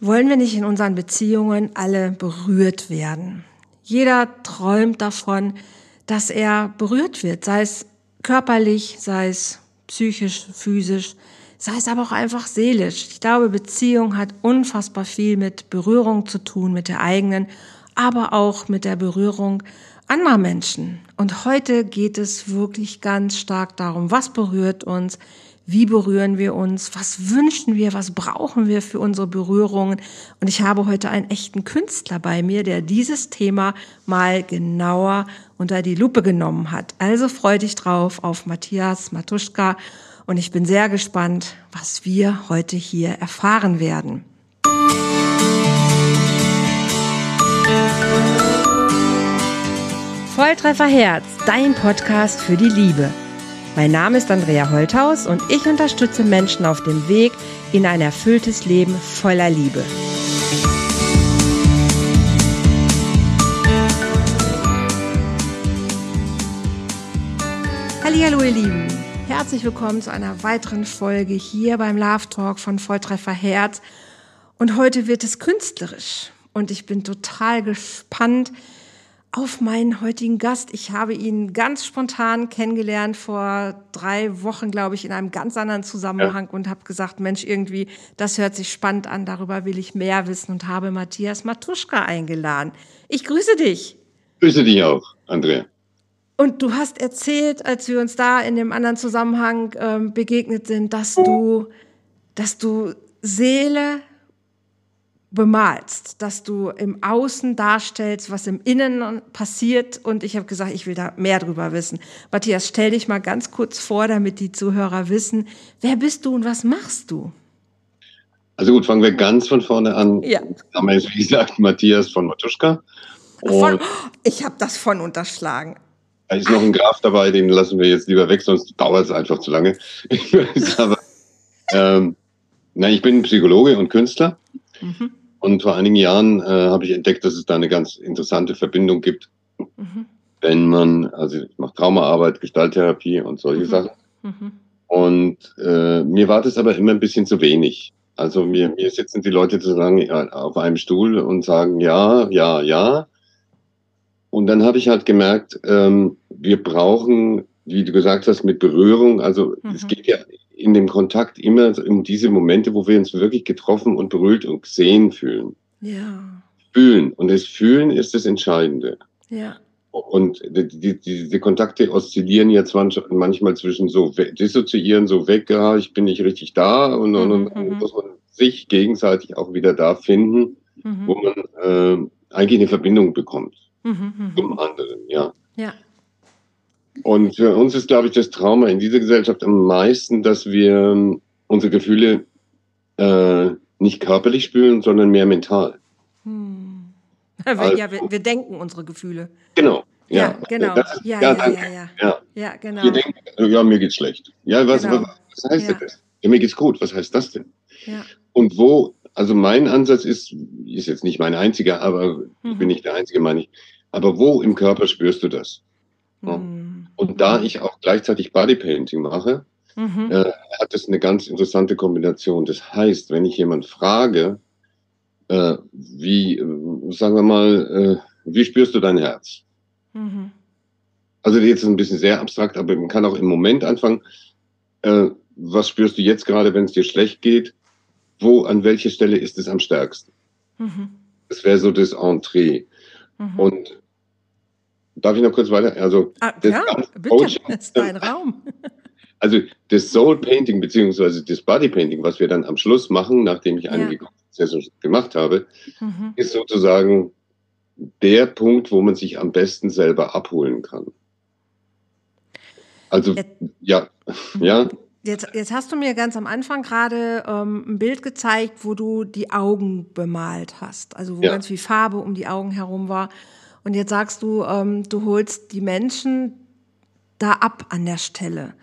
Wollen wir nicht in unseren Beziehungen alle berührt werden? Jeder träumt davon, dass er berührt wird, sei es körperlich, sei es psychisch, physisch, sei es aber auch einfach seelisch. Ich glaube, Beziehung hat unfassbar viel mit Berührung zu tun, mit der eigenen, aber auch mit der Berührung anderer Menschen. Und heute geht es wirklich ganz stark darum, was berührt uns, wie berühren wir uns? Was wünschen wir? Was brauchen wir für unsere Berührungen? Und ich habe heute einen echten Künstler bei mir, der dieses Thema mal genauer unter die Lupe genommen hat. Also freu dich drauf auf Matthias Matuschka und ich bin sehr gespannt, was wir heute hier erfahren werden. Volltreffer Herz, dein Podcast für die Liebe. Mein Name ist Andrea Holthaus und ich unterstütze Menschen auf dem Weg in ein erfülltes Leben voller Liebe. Hallo ihr Lieben, herzlich willkommen zu einer weiteren Folge hier beim Love Talk von Volltreffer Herz. Und heute wird es künstlerisch und ich bin total gespannt, auf meinen heutigen Gast. Ich habe ihn ganz spontan kennengelernt vor drei Wochen, glaube ich, in einem ganz anderen Zusammenhang ja. und habe gesagt, Mensch, irgendwie, das hört sich spannend an, darüber will ich mehr wissen und habe Matthias Matuschka eingeladen. Ich grüße dich. Grüße dich auch, Andrea. Und du hast erzählt, als wir uns da in dem anderen Zusammenhang ähm, begegnet sind, dass du, dass du Seele, bemalst, dass du im Außen darstellst, was im Innen passiert. Und ich habe gesagt, ich will da mehr drüber wissen. Matthias, stell dich mal ganz kurz vor, damit die Zuhörer wissen, wer bist du und was machst du? Also gut, fangen wir ganz von vorne an. Ja. Name ist, wie gesagt, Matthias von Matuschka. Von, ich habe das von unterschlagen. Da ist noch ein Graf dabei, den lassen wir jetzt lieber weg, sonst dauert es einfach zu lange. Aber, ähm, nein, ich bin Psychologe und Künstler. Mhm. Und vor einigen Jahren äh, habe ich entdeckt, dass es da eine ganz interessante Verbindung gibt, mhm. wenn man, also ich mache Traumaarbeit, Gestalttherapie und solche mhm. Sachen. Mhm. Und äh, mir war das aber immer ein bisschen zu wenig. Also mir, mir sitzen die Leute zu sagen auf einem Stuhl und sagen ja, ja, ja. Und dann habe ich halt gemerkt, ähm, wir brauchen, wie du gesagt hast, mit Berührung, also es mhm. geht ja in dem Kontakt immer um diese Momente, wo wir uns wirklich getroffen und berührt und gesehen fühlen. Ja. Fühlen. Und das Fühlen ist das Entscheidende. Ja. Und die, die, diese Kontakte oszillieren jetzt manchmal zwischen so dissoziieren, so weg, ja, ich bin nicht richtig da und, mhm, und, und mhm. muss man sich gegenseitig auch wieder da finden, mhm. wo man äh, eigentlich eine Verbindung bekommt mhm, mhm. zum anderen, ja. Ja. Und für uns ist, glaube ich, das Trauma in dieser Gesellschaft am meisten, dass wir ähm, unsere Gefühle äh, nicht körperlich spüren, sondern mehr mental. Hm. Also, ja, wir, wir, denken unsere Gefühle. Genau. Ja, ja genau. Ist, ja, ja, ja, ja, ja, ja. genau. Wir denken, ja, mir geht's schlecht. Ja, was, genau. was, was heißt das? Ja, mir geht's gut. Was heißt das denn? Ja. Und wo, also mein Ansatz ist, ist jetzt nicht mein einziger, aber mhm. ich bin nicht der Einzige, meine ich. Aber wo im Körper spürst du das? Mhm. Und da ich auch gleichzeitig Bodypainting mache, mhm. äh, hat es eine ganz interessante Kombination. Das heißt, wenn ich jemand frage, äh, wie, äh, sagen wir mal, äh, wie spürst du dein Herz? Mhm. Also jetzt ist ein bisschen sehr abstrakt, aber man kann auch im Moment anfangen. Äh, was spürst du jetzt gerade, wenn es dir schlecht geht? Wo, an welcher Stelle ist es am stärksten? Mhm. Das wäre so das Entree. Mhm. Und Darf ich noch kurz weiter? Also, ah, ja, bitte, Coaching, das ist dein Raum. Also das Soul Painting beziehungsweise das Body Painting, was wir dann am Schluss machen, nachdem ich einige ja. Sessions gemacht habe, mhm. ist sozusagen der Punkt, wo man sich am besten selber abholen kann. Also jetzt, ja, ja. Jetzt, jetzt hast du mir ganz am Anfang gerade ähm, ein Bild gezeigt, wo du die Augen bemalt hast, also wo ja. ganz viel Farbe um die Augen herum war. Und jetzt sagst du, ähm, du holst die Menschen da ab an der Stelle.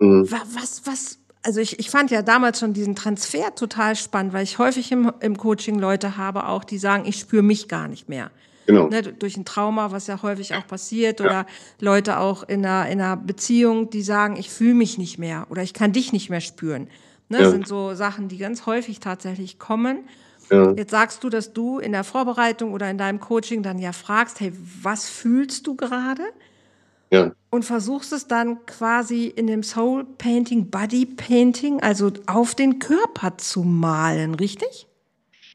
Mhm. Was, was, also ich, ich fand ja damals schon diesen Transfer total spannend, weil ich häufig im, im Coaching Leute habe auch, die sagen, ich spüre mich gar nicht mehr. Genau. Ne, durch ein Trauma, was ja häufig auch passiert, ja. oder Leute auch in einer, in einer Beziehung, die sagen, ich fühle mich nicht mehr oder ich kann dich nicht mehr spüren. Ne, ja. Das sind so Sachen, die ganz häufig tatsächlich kommen. Ja. Jetzt sagst du, dass du in der Vorbereitung oder in deinem Coaching dann ja fragst, hey, was fühlst du gerade? Ja. Und versuchst es dann quasi in dem Soul Painting, Body Painting, also auf den Körper zu malen, richtig?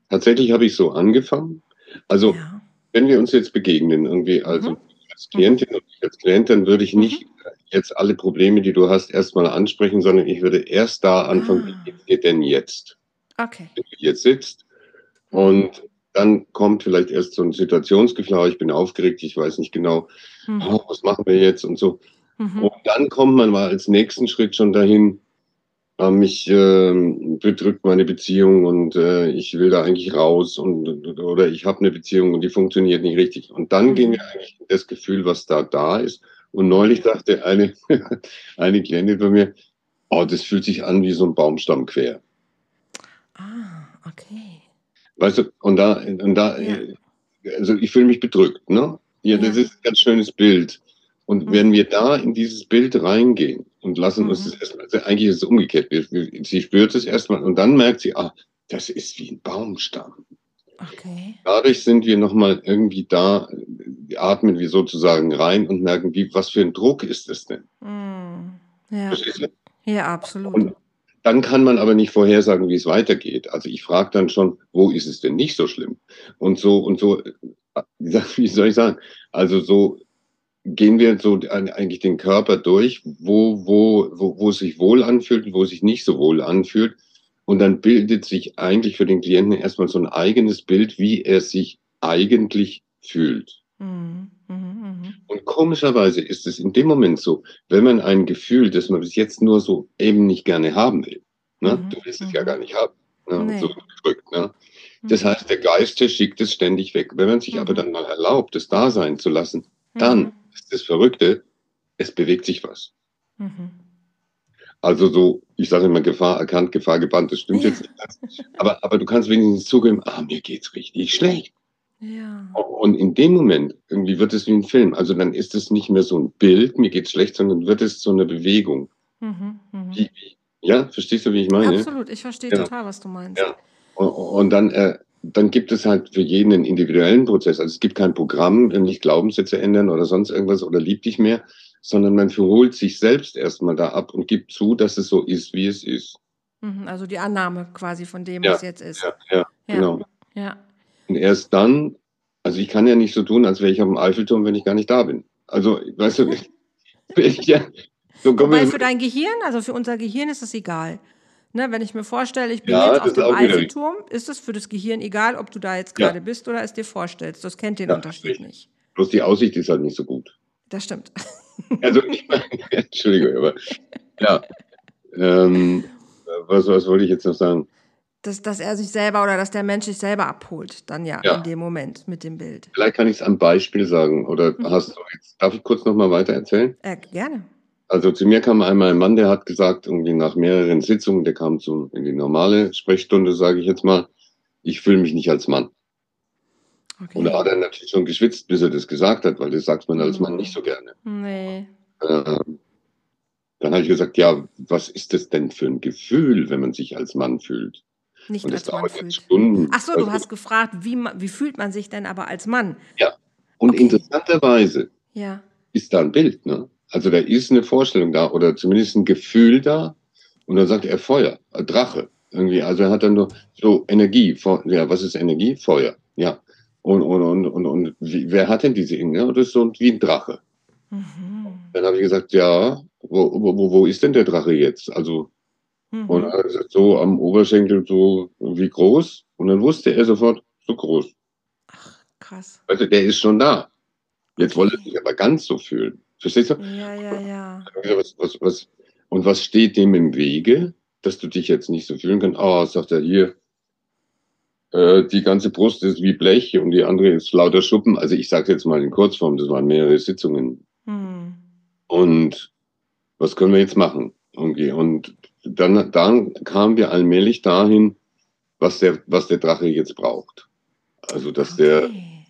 Tatsächlich habe ich so angefangen. Also, ja. wenn wir uns jetzt begegnen, irgendwie, also mhm. als Klientin mhm. und ich als Klient, dann würde ich mhm. nicht jetzt alle Probleme, die du hast, erstmal ansprechen, sondern ich würde erst da anfangen, ah. wie geht denn jetzt? Okay. Wenn du jetzt sitzt und dann kommt vielleicht erst so ein Situationsgefahr, ich bin aufgeregt, ich weiß nicht genau, mhm. oh, was machen wir jetzt und so. Mhm. Und dann kommt man mal als nächsten Schritt schon dahin, äh, mich äh, bedrückt meine Beziehung und äh, ich will da eigentlich raus und oder ich habe eine Beziehung und die funktioniert nicht richtig. Und dann mhm. gehen wir eigentlich in das Gefühl, was da da ist. Und neulich dachte eine, eine Klientin bei mir, oh, das fühlt sich an wie so ein Baumstamm quer. Ah, okay. Weißt du, und da, und da, ja. also ich fühle mich bedrückt, ne? Ja, das ist ein ganz schönes Bild. Und mhm. wenn wir da in dieses Bild reingehen und lassen mhm. uns das erstmal, also eigentlich ist es umgekehrt. Sie spürt es erstmal und dann merkt sie, ah, das ist wie ein Baumstamm. Okay. Dadurch sind wir nochmal irgendwie da, atmen wir sozusagen rein und merken, wie, was für ein Druck ist es denn? Mhm. Ja. ja, absolut. Und dann kann man aber nicht vorhersagen, wie es weitergeht. Also ich frage dann schon, wo ist es denn nicht so schlimm? Und so und so, wie soll ich sagen? Also so gehen wir so eigentlich den Körper durch, wo, wo, wo, wo es sich wohl anfühlt und wo es sich nicht so wohl anfühlt. Und dann bildet sich eigentlich für den Klienten erstmal so ein eigenes Bild, wie er sich eigentlich fühlt. Mhm. Mhm. mhm. Und komischerweise ist es in dem Moment so, wenn man ein Gefühl, das man bis jetzt nur so eben nicht gerne haben will, ne? Mhm. du willst es ja mhm. gar nicht haben, ne? Nee. so gedrückt. Ne? Das heißt, der Geist, der schickt es ständig weg. Wenn man sich aber dann mal erlaubt, es da sein zu lassen, dann ist das Verrückte, es bewegt sich was. Also so, ich sage immer Gefahr erkannt, Gefahr gebannt, das stimmt jetzt nicht. Aber, aber du kannst wenigstens zugeben, ah, mir geht's richtig schlecht. Ja. Und in dem Moment, irgendwie wird es wie ein Film. Also dann ist es nicht mehr so ein Bild, mir geht's schlecht, sondern wird es so eine Bewegung. Mhm, mh. wie, ja, verstehst du, wie ich meine? Absolut, ich verstehe ja. total, was du meinst. Ja. Und, und dann, äh, dann gibt es halt für jeden einen individuellen Prozess. Also es gibt kein Programm, nicht Glaubenssätze ändern oder sonst irgendwas oder lieb dich mehr, sondern man verholt sich selbst erstmal da ab und gibt zu, dass es so ist, wie es ist. Mhm, also die Annahme quasi von dem, ja, was jetzt ist. Ja, ja, ja, genau. Ja. Und erst dann, also ich kann ja nicht so tun, als wäre ich auf dem Eiffelturm, wenn ich gar nicht da bin. Also, weißt du, ich, ja, so Wobei für dein Gehirn, also für unser Gehirn ist es egal. Ne, wenn ich mir vorstelle, ich bin ja, jetzt auf dem Eiffelturm, ist es für das Gehirn egal, ob du da jetzt gerade ja. bist oder es dir vorstellst. Das kennt den ja, Unterschied nicht. Bloß die Aussicht ist halt nicht so gut. Das stimmt. Also, ich meine, Entschuldigung, aber ja. Ähm, was, was wollte ich jetzt noch sagen? Dass, dass er sich selber oder dass der Mensch sich selber abholt, dann ja, ja. in dem Moment mit dem Bild. Vielleicht kann ich es am Beispiel sagen. Oder mhm. hast du jetzt, darf ich kurz nochmal weiter erzählen? Äh, gerne. Also zu mir kam einmal ein Mann, der hat gesagt, irgendwie nach mehreren Sitzungen, der kam zu, in die normale Sprechstunde, sage ich jetzt mal, ich fühle mich nicht als Mann. Okay. Und da hat er natürlich schon geschwitzt, bis er das gesagt hat, weil das sagt man als Mann mhm. nicht so gerne. Nee. Ähm, dann habe ich gesagt, ja, was ist das denn für ein Gefühl, wenn man sich als Mann fühlt? Nicht und als Mann fühlt. Stunden. Ach so, du also, hast gefragt, wie, wie fühlt man sich denn aber als Mann? Ja. Und okay. interessanterweise ja. ist da ein Bild, ne? Also da ist eine Vorstellung da oder zumindest ein Gefühl da. Und dann sagt er Feuer, äh, Drache. Irgendwie, also er hat dann nur so Energie. Ja, was ist Energie? Feuer. Ja. Und, und, und, und, und wie, wer hat denn diese Inge? Das ist so wie ein Drache. Mhm. Dann habe ich gesagt, ja, wo, wo, wo ist denn der Drache jetzt? Also, mhm. und er gesagt, so am Oberschenkel so wie groß. Und dann wusste er sofort, so groß. Ach, krass. Also der ist schon da. Jetzt wollte er sich aber ganz so fühlen. Verstehst du? Ja, ja, ja. Was, was, was, und was steht dem im Wege, dass du dich jetzt nicht so fühlen kannst? Ah, oh, sagt er hier, äh, die ganze Brust ist wie Blech und die andere ist lauter Schuppen. Also ich sage jetzt mal in Kurzform, das waren mehrere Sitzungen. Hm. Und was können wir jetzt machen? Okay. Und dann, dann kamen wir allmählich dahin, was der, was der Drache jetzt braucht. Also, dass okay. der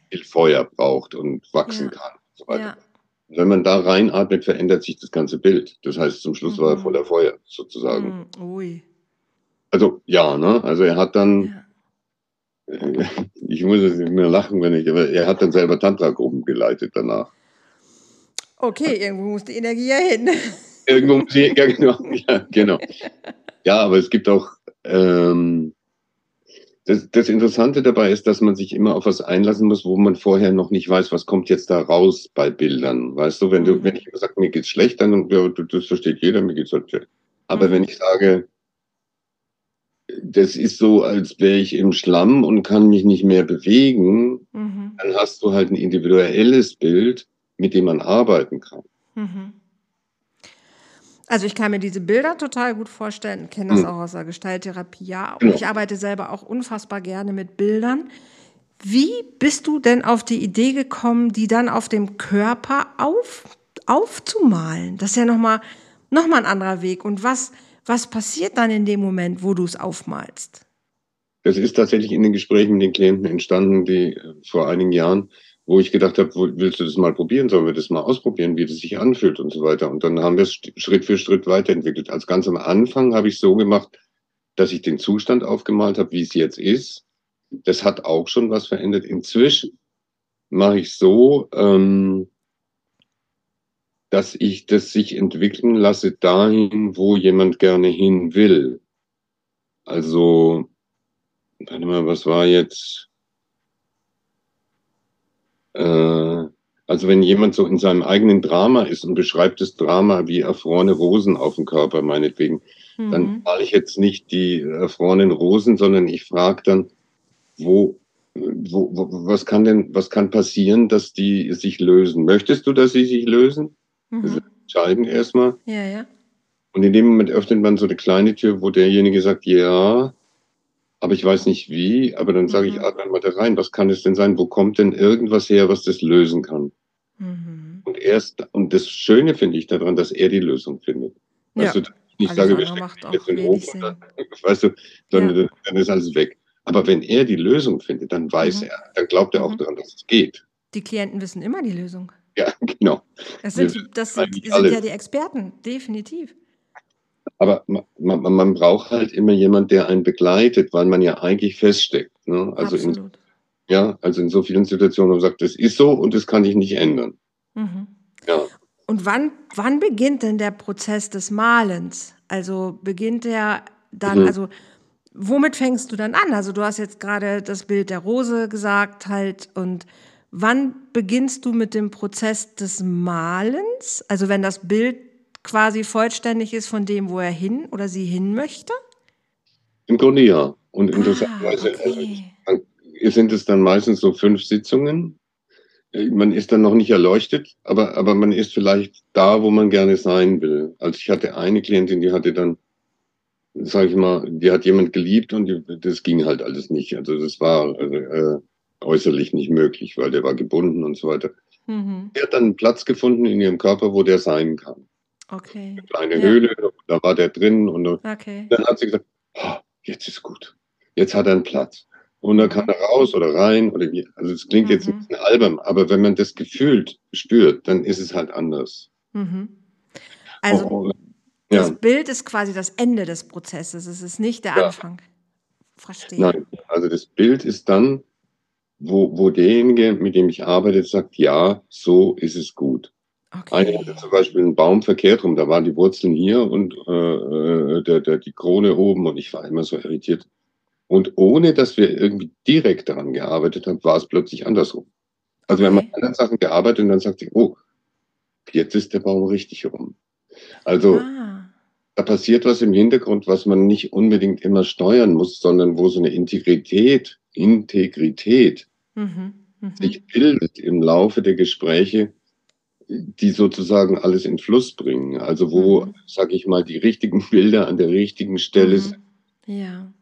viel Feuer braucht und wachsen ja. kann. Und so weiter. Ja. Wenn man da reinatmet, verändert sich das ganze Bild. Das heißt, zum Schluss mhm. war er mhm. voller Feuer, sozusagen. Mhm. Ui. Also, ja, ne? Also, er hat dann, ja ich muss es nicht mehr lachen, wenn ich, aber er hat dann selber Tantra-Gruppen geleitet danach. Okay, irgendwo muss die Energie ja hin. Irgendwo muss sie, ja genau, ja, genau. Ja, aber es gibt auch, ähm, das, das Interessante dabei ist, dass man sich immer auf was einlassen muss, wo man vorher noch nicht weiß, was kommt jetzt da raus bei Bildern. Weißt du, wenn du, mhm. wenn ich sage, mir geht's schlecht, dann ja, das versteht jeder, mir geht's halt schlecht. Aber mhm. wenn ich sage, das ist so, als wäre ich im Schlamm und kann mich nicht mehr bewegen, mhm. dann hast du halt ein individuelles Bild, mit dem man arbeiten kann. Mhm. Also ich kann mir diese Bilder total gut vorstellen, kenne das mhm. auch aus der Gestalttherapie, ja. Genau. Ich arbeite selber auch unfassbar gerne mit Bildern. Wie bist du denn auf die Idee gekommen, die dann auf dem Körper auf, aufzumalen? Das ist ja nochmal noch mal ein anderer Weg. Und was, was passiert dann in dem Moment, wo du es aufmalst? Das ist tatsächlich in den Gesprächen mit den Klienten entstanden, die äh, vor einigen Jahren, wo ich gedacht habe, willst du das mal probieren? Sollen wir das mal ausprobieren, wie das sich anfühlt und so weiter? Und dann haben wir es Schritt für Schritt weiterentwickelt. Als ganz am Anfang habe ich so gemacht, dass ich den Zustand aufgemalt habe, wie es jetzt ist. Das hat auch schon was verändert. Inzwischen mache ich so, ähm, dass ich das sich entwickeln lasse dahin, wo jemand gerne hin will. Also, warte mal, was war jetzt? Äh, also wenn jemand so in seinem eigenen Drama ist und beschreibt das Drama wie erfrorene Rosen auf dem Körper, meinetwegen, mhm. dann male ich jetzt nicht die erfrorenen Rosen, sondern ich frage dann, wo, wo, wo, was kann denn, was kann passieren, dass die sich lösen? Möchtest du, dass sie sich lösen? Mhm. Das ist entscheidend erstmal. Ja, ja. Und in dem Moment öffnet man so eine kleine Tür, wo derjenige sagt, ja, aber ich weiß nicht wie, aber dann sage mhm. ich, atme mal da rein, was kann es denn sein? Wo kommt denn irgendwas her, was das lösen kann? Mhm. Und erst, und das Schöne finde ich daran, dass er die Lösung findet. Weißt ja. du, ich alles sage, wir stecken jetzt in den Ofen, dann, weißt du, dann, ja. dann ist alles weg. Aber wenn er die Lösung findet, dann weiß mhm. er, dann glaubt er auch mhm. daran, dass es geht. Die Klienten wissen immer die Lösung. Ja, genau. Das sind, das sind, sind ja die Experten, definitiv. Aber man, man, man, braucht halt immer jemand, der einen begleitet, weil man ja eigentlich feststeckt. Ne? Also Absolut. In, ja, also in so vielen Situationen, wo man sagt, das ist so und das kann ich nicht ändern. Mhm. Ja. Und wann, wann beginnt denn der Prozess des Malens? Also beginnt der dann, mhm. also womit fängst du dann an? Also du hast jetzt gerade das Bild der Rose gesagt halt und wann beginnst du mit dem Prozess des Malens? Also wenn das Bild quasi vollständig ist von dem, wo er hin oder sie hin möchte? Im Grunde ja. Und interessanterweise ah, okay. also, sind es dann meistens so fünf Sitzungen. Man ist dann noch nicht erleuchtet, aber, aber man ist vielleicht da, wo man gerne sein will. Also ich hatte eine Klientin, die hatte dann, sage ich mal, die hat jemand geliebt und die, das ging halt alles nicht. Also das war äh, äußerlich nicht möglich, weil der war gebunden und so weiter. Mhm. Er hat dann einen Platz gefunden in ihrem Körper, wo der sein kann. Okay. Eine kleine ja. Höhle, da war der drin und okay. dann hat sie gesagt, oh, jetzt ist gut. Jetzt hat er einen Platz. Und dann kann er raus oder rein oder wie. Also es klingt mhm. jetzt ein Album, aber wenn man das gefühlt spürt, dann ist es halt anders. Mhm. Also oh, oh, ja. das Bild ist quasi das Ende des Prozesses. Es ist nicht der ja. Anfang. Verstehe. Nein, also das Bild ist dann, wo, wo derjenige, mit dem ich arbeite, sagt, ja, so ist es gut. Okay. Hatte zum Beispiel einen Baum verkehrt rum, da waren die Wurzeln hier und äh, äh, der, der, die Krone oben und ich war immer so irritiert. Und ohne dass wir irgendwie direkt daran gearbeitet haben, war es plötzlich andersrum. Also okay. wir haben an anderen Sachen gearbeitet und dann sagte ich, oh, jetzt ist der Baum richtig rum. Also ah. da passiert was im Hintergrund, was man nicht unbedingt immer steuern muss, sondern wo so eine Integrität, Integrität mhm. Mhm. sich bildet im Laufe der Gespräche, die sozusagen alles in Fluss bringen. Also wo, mhm. sag ich mal, die richtigen Bilder an der richtigen Stelle mhm. sind. Ja.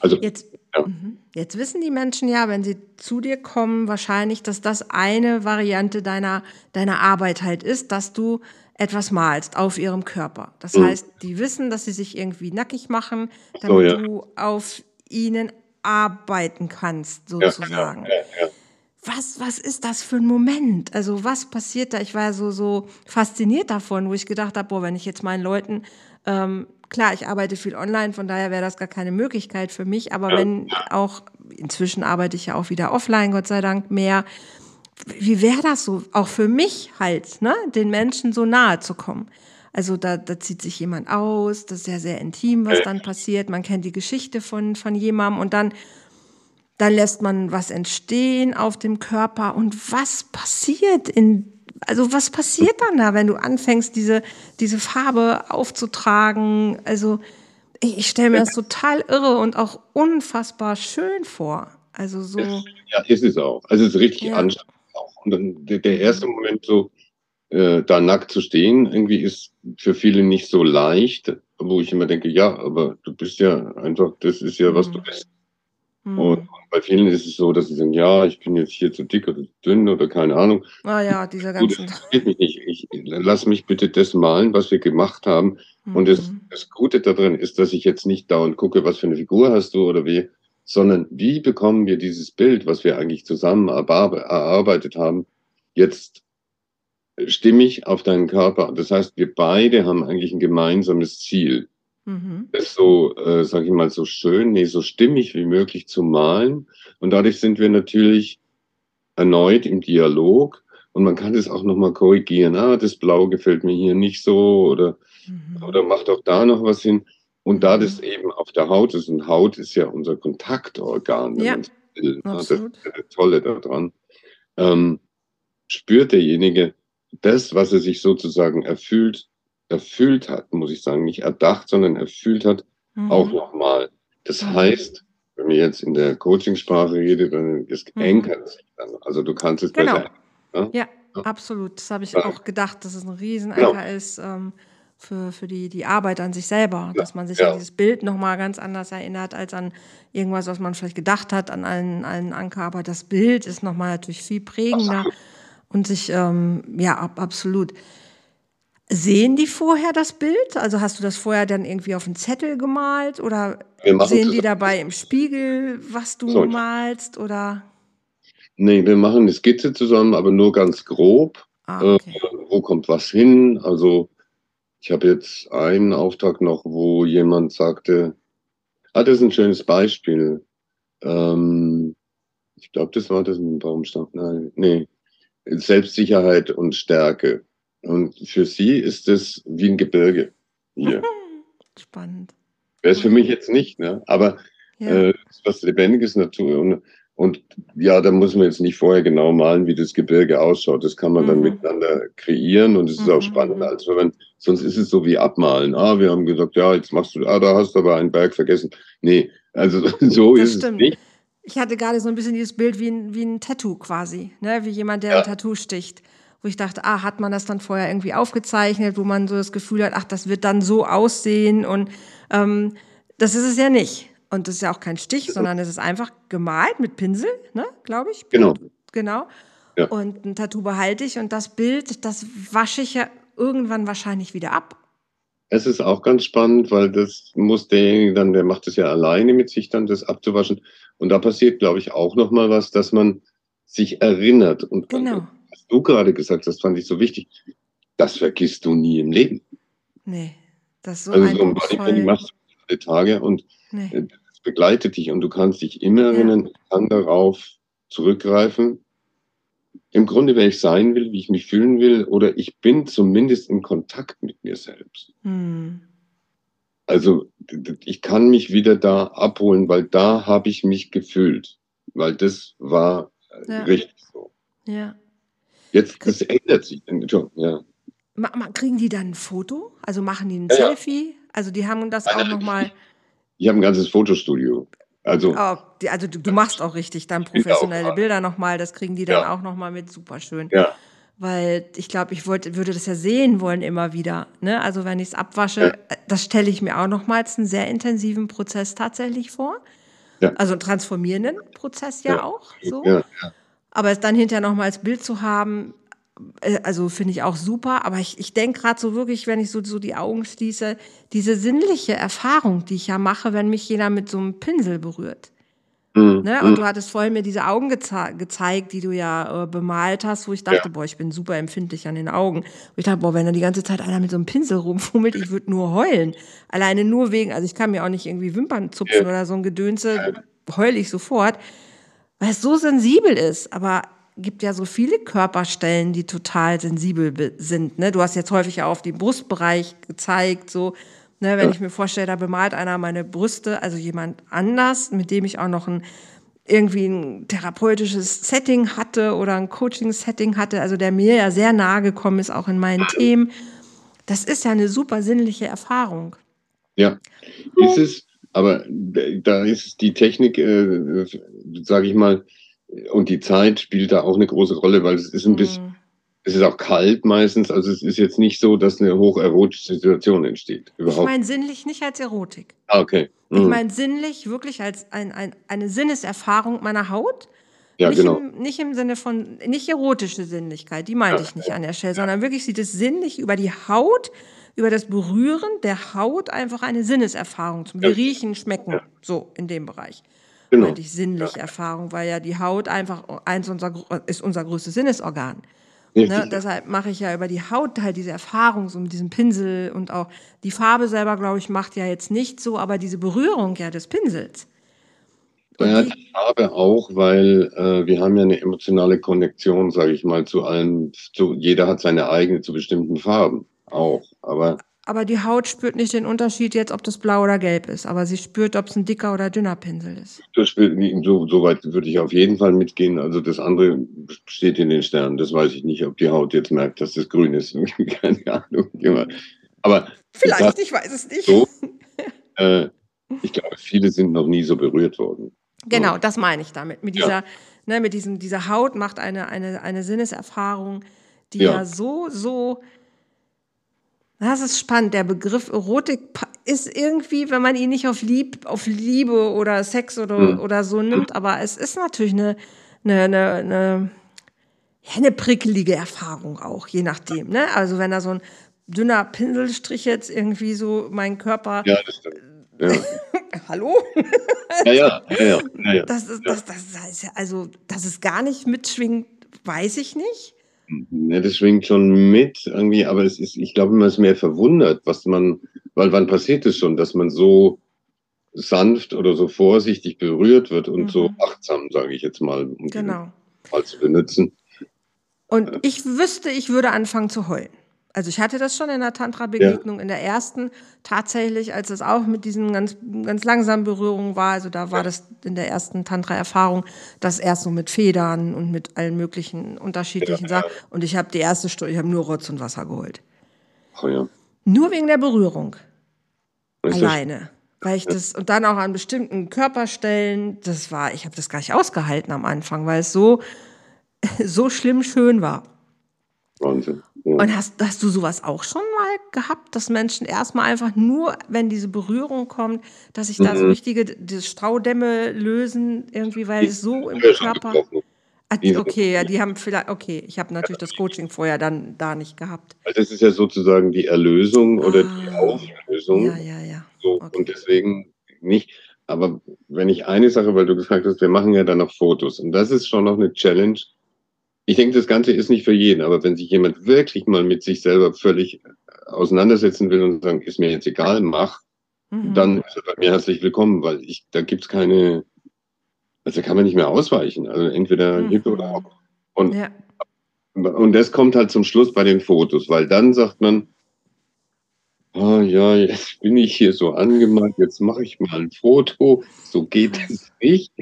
Also jetzt, ja. Mhm. jetzt wissen die Menschen ja, wenn sie zu dir kommen, wahrscheinlich, dass das eine Variante deiner, deiner Arbeit halt ist, dass du etwas malst auf ihrem Körper. Das mhm. heißt, die wissen, dass sie sich irgendwie nackig machen, damit so, ja. du auf ihnen arbeiten kannst, sozusagen. Ja, ja, was, was ist das für ein Moment? Also was passiert da? Ich war so, so fasziniert davon, wo ich gedacht habe, boah, wenn ich jetzt meinen Leuten, ähm, klar, ich arbeite viel online, von daher wäre das gar keine Möglichkeit für mich, aber wenn auch inzwischen arbeite ich ja auch wieder offline, Gott sei Dank mehr. Wie wäre das so, auch für mich halt, ne, den Menschen so nahe zu kommen? Also da, da zieht sich jemand aus, das ist ja sehr intim, was dann passiert. Man kennt die Geschichte von, von jemandem und dann, dann lässt man was entstehen auf dem Körper. Und was passiert in, also was passiert dann da, wenn du anfängst, diese, diese Farbe aufzutragen? Also ich, ich stelle mir das total irre und auch unfassbar schön vor. Also so. Ja, ist es auch. Also es ist richtig ja. anstrengend auch. Und dann der, der erste Moment so, äh, da nackt zu stehen, irgendwie ist für viele nicht so leicht, wo ich immer denke, ja, aber du bist ja einfach, das ist ja, was mhm. du bist. Mhm. Und bei vielen ist es so, dass sie sagen, ja, ich bin jetzt hier zu dick oder zu dünn oder keine Ahnung. Ah ja, dieser ganze. Das geht mich nicht. Ich, lass mich bitte das malen, was wir gemacht haben. Mhm. Und das, mhm. das Gute darin ist, dass ich jetzt nicht dauernd gucke, was für eine Figur hast du oder wie, sondern wie bekommen wir dieses Bild, was wir eigentlich zusammen erarbeitet haben, jetzt stimmig auf deinen Körper. Das heißt, wir beide haben eigentlich ein gemeinsames Ziel. Mhm. Das so, äh, sag ich mal, so schön, nee, so stimmig wie möglich zu malen. Und dadurch sind wir natürlich erneut im Dialog. Und man kann das auch nochmal korrigieren. Ah, das Blau gefällt mir hier nicht so oder, mhm. oder macht auch da noch was hin. Und da das mhm. eben auf der Haut ist, und Haut ist ja unser Kontaktorgan, ja, will, das ist das Tolle daran, ähm, spürt derjenige, das, was er sich sozusagen erfüllt, erfüllt hat, muss ich sagen, nicht erdacht, sondern erfüllt hat, mhm. auch nochmal. Das mhm. heißt, wenn wir jetzt in der Coachingsprache reden, dann ist mhm. sich dann. Also du kannst es genau. besser. Ne? Ja, ja, absolut. Das habe ich ja. auch gedacht, dass es ein Riesenanker genau. ist ähm, für, für die, die Arbeit an sich selber, ja. dass man sich an dieses Bild nochmal ganz anders erinnert als an irgendwas, was man vielleicht gedacht hat, an einen, einen Anker. Aber das Bild ist nochmal natürlich viel prägender. Absolut und sich, ähm, ja, ab, absolut. Sehen die vorher das Bild? Also hast du das vorher dann irgendwie auf einen Zettel gemalt oder sehen die dabei im Spiegel, was du so. malst oder? Nee, wir machen eine Skizze zusammen, aber nur ganz grob. Ah, äh, okay. äh, wo kommt was hin? Also ich habe jetzt einen Auftrag noch, wo jemand sagte, ah, das ist ein schönes Beispiel. Ähm, ich glaube, das war das ein Baumstamm. Nein, nee. Selbstsicherheit und Stärke. Und für sie ist es wie ein Gebirge hier. Spannend. Wäre es für mich jetzt nicht, ne? aber ja. äh, was Lebendiges Natur. Und, und ja, da muss man jetzt nicht vorher genau malen, wie das Gebirge ausschaut. Das kann man mhm. dann miteinander kreieren und es ist mhm. auch spannend, als wenn man, sonst ist es so wie abmalen. Ah, wir haben gesagt, ja, jetzt machst du, ah, da hast du aber einen Berg vergessen. Nee, also so das ist stimmt. es nicht ich hatte gerade so ein bisschen dieses Bild wie ein, wie ein Tattoo quasi, ne? wie jemand, der ja. ein Tattoo sticht. Wo ich dachte, ah, hat man das dann vorher irgendwie aufgezeichnet, wo man so das Gefühl hat, ach, das wird dann so aussehen. Und ähm, das ist es ja nicht. Und das ist ja auch kein Stich, sondern es ist einfach gemalt mit Pinsel, ne, glaube ich. Genau. Genau. Ja. Und ein Tattoo behalte ich und das Bild, das wasche ich ja irgendwann wahrscheinlich wieder ab. Es ist auch ganz spannend, weil das muss derjenige dann, der macht es ja alleine mit sich dann, das abzuwaschen. Und da passiert, glaube ich, auch noch mal was, dass man sich erinnert. Und genau. Du gerade gesagt hast, fand ich so wichtig. Das vergisst du nie im Leben. Nee, das ist so Also so ein Bodybuilding machst du alle Tage und nee. Äh, das begleitet dich und du kannst dich immer erinnern, ja. kann darauf zurückgreifen. Im Grunde, wer ich sein will, wie ich mich fühlen will, oder ich bin zumindest in Kontakt mit mir selbst. Hm. Also ich kann mich wieder da abholen, weil da habe ich mich gefühlt, weil das war äh, ja. richtig so. Ja. Jetzt, das ändert sich. Ja. Kriegen die dann ein Foto? Also machen die ein ja, Selfie? Also die haben das auch nochmal. Ich habe ein ganzes Fotostudio. Also, oh, die, also du, du, machst auch richtig dann professionelle Bilder nochmal, das kriegen die dann ja. auch nochmal mit, super schön. Ja weil ich glaube, ich wollte, würde das ja sehen wollen immer wieder. Ne? Also wenn ich es abwasche, ja. das stelle ich mir auch nochmals einen sehr intensiven Prozess tatsächlich vor. Ja. Also einen transformierenden Prozess ja, ja. auch. So. Aber es dann hinterher nochmal als Bild zu haben, äh, also finde ich auch super. Aber ich, ich denke gerade so wirklich, wenn ich so, so die Augen schließe, diese sinnliche Erfahrung, die ich ja mache, wenn mich jeder mit so einem Pinsel berührt. Mhm. Ne? Und du hattest vorhin mir diese Augen geze gezeigt, die du ja äh, bemalt hast, wo ich dachte, ja. boah, ich bin super empfindlich an den Augen. Und ich dachte, boah, wenn da die ganze Zeit einer mit so einem Pinsel rumfummelt, ich würde nur heulen. Alleine nur wegen, also ich kann mir auch nicht irgendwie Wimpern zupfen ja. oder so ein Gedönse. heule ich sofort, weil es so sensibel ist. Aber gibt ja so viele Körperstellen, die total sensibel sind. Ne? Du hast jetzt häufig auch auf den Brustbereich gezeigt, so. Ne, wenn ja. ich mir vorstelle, da bemalt einer meine Brüste, also jemand anders, mit dem ich auch noch ein irgendwie ein therapeutisches Setting hatte oder ein Coaching-Setting hatte, also der mir ja sehr nahe gekommen ist, auch in meinen Themen. Das ist ja eine super sinnliche Erfahrung. Ja, ist es, aber da ist die Technik, äh, sage ich mal, und die Zeit spielt da auch eine große Rolle, weil es ist ein bisschen, mm. es ist auch kalt meistens, also es ist jetzt nicht so, dass eine hocherotische Situation entsteht. Überhaupt. Ich meine sinnlich nicht als Erotik. Ah, okay. Mhm. Ich meine sinnlich wirklich als ein, ein, eine Sinneserfahrung meiner Haut. Ja, nicht, genau. im, nicht im Sinne von, nicht erotische Sinnlichkeit, die meinte ja, ich nicht an der Stelle, sondern wirklich sieht es sinnlich über die Haut, über das Berühren der Haut einfach eine Sinneserfahrung zum ja. Riechen, Schmecken, so in dem Bereich genau. meinte ich sinnliche ja. Erfahrung, weil ja die Haut einfach eins unser, ist unser größtes Sinnesorgan. Ne? Deshalb mache ich ja über die Haut halt diese Erfahrung, so mit diesem Pinsel und auch die Farbe selber, glaube ich, macht ja jetzt nicht so, aber diese Berührung ja des Pinsels. Ja, die Farbe auch, weil äh, wir haben ja eine emotionale Konnektion, sage ich mal, zu allen, zu, jeder hat seine eigene zu bestimmten Farben auch. Aber aber die Haut spürt nicht den Unterschied jetzt, ob das blau oder gelb ist. Aber sie spürt, ob es ein dicker oder dünner Pinsel ist. Das so, so weit würde ich auf jeden Fall mitgehen. Also das andere steht in den Sternen. Das weiß ich nicht, ob die Haut jetzt merkt, dass das grün ist. Keine Ahnung. Aber vielleicht, ich weiß es nicht. So, äh, ich glaube, viele sind noch nie so berührt worden. Genau, so. das meine ich damit. Mit dieser, ja. ne, mit diesem, dieser Haut macht eine, eine, eine Sinneserfahrung, die ja, ja so, so das ist spannend. Der Begriff Erotik ist irgendwie, wenn man ihn nicht auf, Lieb, auf Liebe oder Sex oder, mhm. oder so nimmt, aber es ist natürlich eine, eine, eine, eine, ja, eine prickelige Erfahrung auch, je nachdem. Ne? Also wenn da so ein dünner Pinselstrich jetzt irgendwie so meinen Körper. Ja, das stimmt. Ja. Hallo? ja, ja, ja, ja. Das ist, das, das ist ja, also, dass es gar nicht mitschwingt, weiß ich nicht. Ja, das schwingt schon mit irgendwie, aber es ist, ich glaube, man ist mehr verwundert, was man, weil wann passiert es schon, dass man so sanft oder so vorsichtig berührt wird und mhm. so achtsam, sage ich jetzt mal, um genau. mal zu benutzen. Und ich wüsste, ich würde anfangen zu heulen. Also ich hatte das schon in der Tantra-Begegnung, ja. in der ersten tatsächlich, als es auch mit diesen ganz, ganz langsamen Berührungen war. Also da war ja. das in der ersten Tantra-Erfahrung, das erst so mit Federn und mit allen möglichen unterschiedlichen ja, Sachen. Und ich habe die erste Stunde, ich habe nur Rotz und Wasser geholt. Oh ja. Nur wegen der Berührung. Alleine. Weil ich das, und dann auch an bestimmten Körperstellen, das war, ich habe das gar nicht ausgehalten am Anfang, weil es so, so schlimm schön war. Wahnsinn. Und hast, hast du sowas auch schon mal gehabt, dass Menschen erstmal einfach nur, wenn diese Berührung kommt, dass sich da mhm. so richtige die Staudämme lösen, irgendwie, weil es so im Körper. Ah, okay, ja, die haben vielleicht, okay, ich habe natürlich das Coaching vorher dann da nicht gehabt. Das ist ja sozusagen die Erlösung oder ah, die Auflösung. Ja, ja, ja. So, okay. Und deswegen nicht. Aber wenn ich eine Sache, weil du gesagt hast, wir machen ja dann noch Fotos. Und das ist schon noch eine Challenge, ich denke, das Ganze ist nicht für jeden, aber wenn sich jemand wirklich mal mit sich selber völlig auseinandersetzen will und sagen, ist mir jetzt egal, mach, mhm. dann ist er bei mir herzlich willkommen, weil ich, da gibt's keine, also kann man nicht mehr ausweichen. Also entweder mhm. Hilfe oder auch. Und, ja. und das kommt halt zum Schluss bei den Fotos, weil dann sagt man, ah ja, jetzt bin ich hier so angemalt, jetzt mache ich mal ein Foto. So geht es nicht.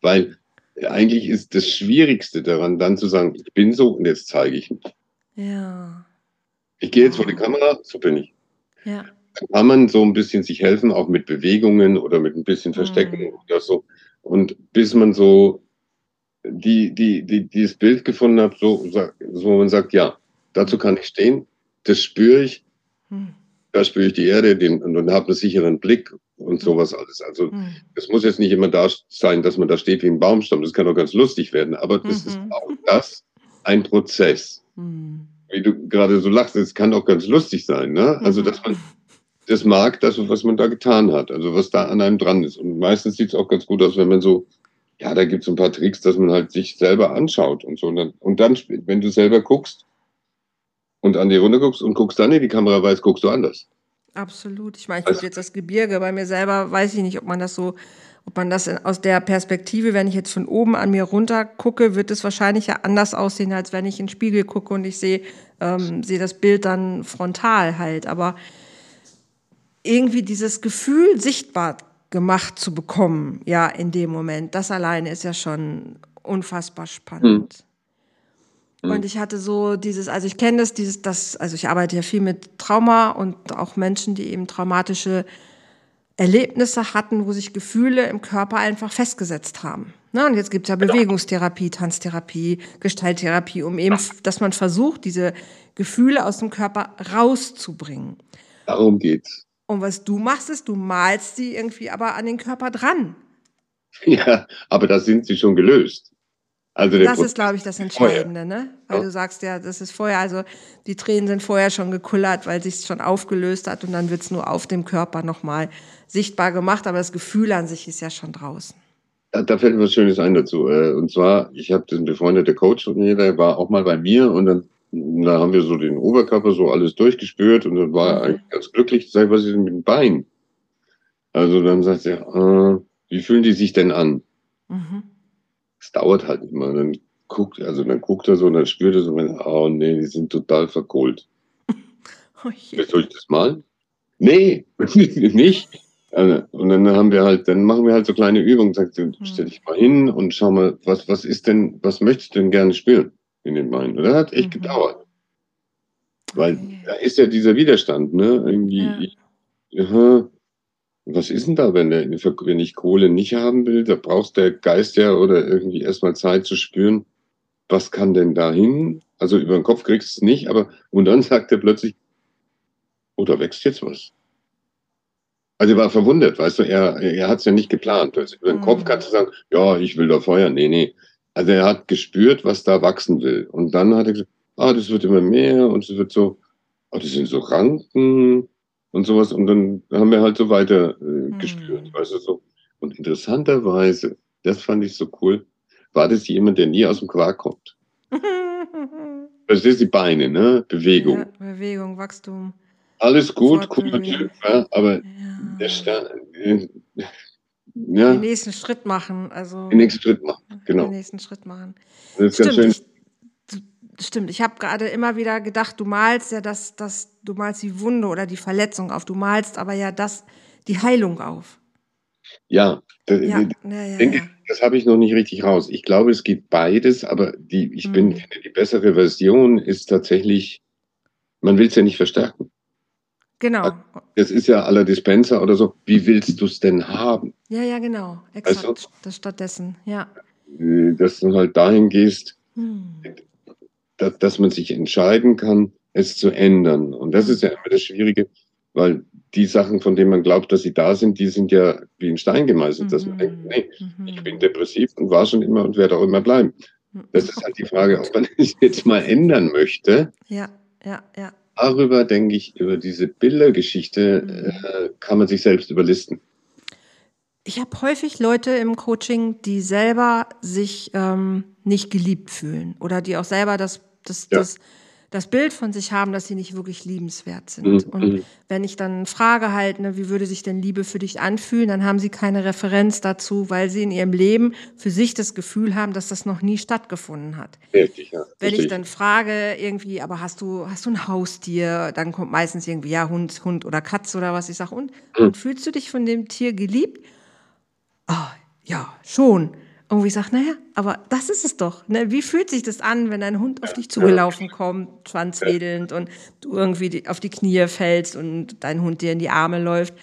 Weil eigentlich ist das Schwierigste daran, dann zu sagen, ich bin so und jetzt zeige ich mich. Ja. Ich gehe jetzt vor die Kamera, so bin ich. Ja. Dann kann man so ein bisschen sich helfen, auch mit Bewegungen oder mit ein bisschen Verstecken mhm. oder so. Und bis man so die, die, die, dieses Bild gefunden hat, so, so man sagt, ja, dazu kann ich stehen, das spüre ich, mhm. da spüre ich die Erde den, und, und habe einen sicheren Blick und mhm. sowas alles. Also mhm. es muss jetzt nicht immer da sein, dass man da steht wie ein Baumstamm. Das kann auch ganz lustig werden. Aber das mhm. ist auch das ein Prozess. Mhm. Wie du gerade so lachst, es kann auch ganz lustig sein. Ne? Also dass man das mag, das, was man da getan hat. Also was da an einem dran ist. Und meistens sieht es auch ganz gut aus, wenn man so, ja, da gibt es ein paar Tricks, dass man halt sich selber anschaut und so. Und dann, und dann wenn du selber guckst und an die Runde guckst und guckst dann in die Kamera weiß, guckst du anders. Absolut. Ich meine, ich also, jetzt das Gebirge bei mir selber, weiß ich nicht, ob man das so ob man das aus der Perspektive, wenn ich jetzt von oben an mir runter gucke, wird es wahrscheinlich ja anders aussehen, als wenn ich in den Spiegel gucke und ich sehe, ähm, sehe das Bild dann frontal halt. Aber irgendwie dieses Gefühl sichtbar gemacht zu bekommen, ja, in dem Moment, das alleine ist ja schon unfassbar spannend. Mhm. Und ich hatte so dieses, also ich kenne das, dieses, das, also ich arbeite ja viel mit Trauma und auch Menschen, die eben traumatische Erlebnisse hatten, wo sich Gefühle im Körper einfach festgesetzt haben. Na, und jetzt gibt es ja genau. Bewegungstherapie, Tanztherapie, Gestalttherapie, um eben, dass man versucht, diese Gefühle aus dem Körper rauszubringen. Darum geht's. Und was du machst, ist, du malst sie irgendwie aber an den Körper dran. Ja, aber da sind sie schon gelöst. Also das ist, glaube ich, das Entscheidende, ne? Weil ja. du sagst ja, das ist vorher, also die Tränen sind vorher schon gekullert, weil sich schon aufgelöst hat und dann wird es nur auf dem Körper nochmal sichtbar gemacht, aber das Gefühl an sich ist ja schon draußen. Da, da fällt mir was Schönes ein dazu. Äh, und zwar, ich habe den befreundeten Coach von mir, der war auch mal bei mir und dann da haben wir so den Oberkörper so alles durchgespürt und dann war er eigentlich ganz glücklich. Sag, was ist denn mit dem Bein? Also dann sagt er, äh, wie fühlen die sich denn an? Mhm. Es dauert halt immer. Dann guckt, also dann guckt er so und dann spürt er so, oh nee, die sind total verkohlt. oh Soll ich das malen? Nee, nicht. Also, und dann haben wir halt, dann machen wir halt so kleine Übungen. Sagt, mhm. stell dich mal hin und schau mal, was, was ist denn, was möchtest du denn gerne spüren in den Beinen? Und das hat echt mhm. gedauert. Weil okay. da ist ja dieser Widerstand, ne? Irgendwie, ja. ich, aha, was ist denn da, wenn, der, wenn ich Kohle nicht haben will? Da brauchst der Geist ja oder irgendwie erstmal Zeit zu spüren, was kann denn da hin? Also über den Kopf kriegst du es nicht, aber und dann sagt er plötzlich, oh, da wächst jetzt was. Also er war verwundert, weißt du, er, er hat es ja nicht geplant. Also über den mhm. Kopf kannst du sagen, ja, ich will da Feuer. Nee, nee. Also er hat gespürt, was da wachsen will. Und dann hat er gesagt, ah, das wird immer mehr und es wird so, oh, das sind so Ranken und sowas. Und dann haben wir halt so weiter äh, mhm. gespürt, weißt du, so. Und interessanterweise, das fand ich so cool, war das jemand, der nie aus dem Quark kommt. das ist die Beine, ne? Bewegung. Ja, Bewegung, Wachstum. Alles gut, cooler Typ, ja, aber ja. der Stand, äh, ja. Den nächsten Schritt machen. Also, den nächsten Schritt machen, genau. Den nächsten Schritt machen. Das ist Stimmt, ganz schön. Stimmt, ich habe gerade immer wieder gedacht, du malst ja das, das, du malst die Wunde oder die Verletzung auf, du malst aber ja das, die Heilung auf. Ja, das, ja, ja, ja, denke, das habe ich noch nicht richtig raus. Ich glaube, es geht beides, aber die, ich mhm. bin, finde, die bessere Version ist tatsächlich, man will es ja nicht verstärken. Genau. Das ist ja aller Dispenser oder so. Wie willst du es denn haben? Ja, ja, genau. Exakt. Weißt du? Das stattdessen, ja. Äh, dass du halt dahin gehst, hm. Dass, dass man sich entscheiden kann, es zu ändern. Und das ist ja immer das Schwierige, weil die Sachen, von denen man glaubt, dass sie da sind, die sind ja wie in Stein gemeißelt, mhm. dass man denkt, nee, mhm. ich bin depressiv und war schon immer und werde auch immer bleiben. Mhm. Das ist halt die Frage, ob man es jetzt mal ändern möchte. Ja, ja, ja darüber, denke ich, über diese Bildergeschichte mhm. äh, kann man sich selbst überlisten. Ich habe häufig Leute im Coaching, die selber sich ähm, nicht geliebt fühlen oder die auch selber das, das, ja. das das Bild von sich haben, dass sie nicht wirklich liebenswert sind. Mhm. Und mhm. wenn ich dann frage halt, ne, wie würde sich denn Liebe für dich anfühlen, dann haben sie keine Referenz dazu, weil sie in ihrem Leben für sich das Gefühl haben, dass das noch nie stattgefunden hat. Richtig, ja. Wenn ich dann frage irgendwie, aber hast du, hast du ein Haustier? Dann kommt meistens irgendwie, ja, Hund, Hund oder Katz oder was. Ich sage, und, mhm. und fühlst du dich von dem Tier geliebt? Oh, ja, schon irgendwie sagt, naja, aber das ist es doch. Ne? Wie fühlt sich das an, wenn ein Hund auf dich zugelaufen kommt, schwanzwedelnd und du irgendwie auf die Knie fällst und dein Hund dir in die Arme läuft?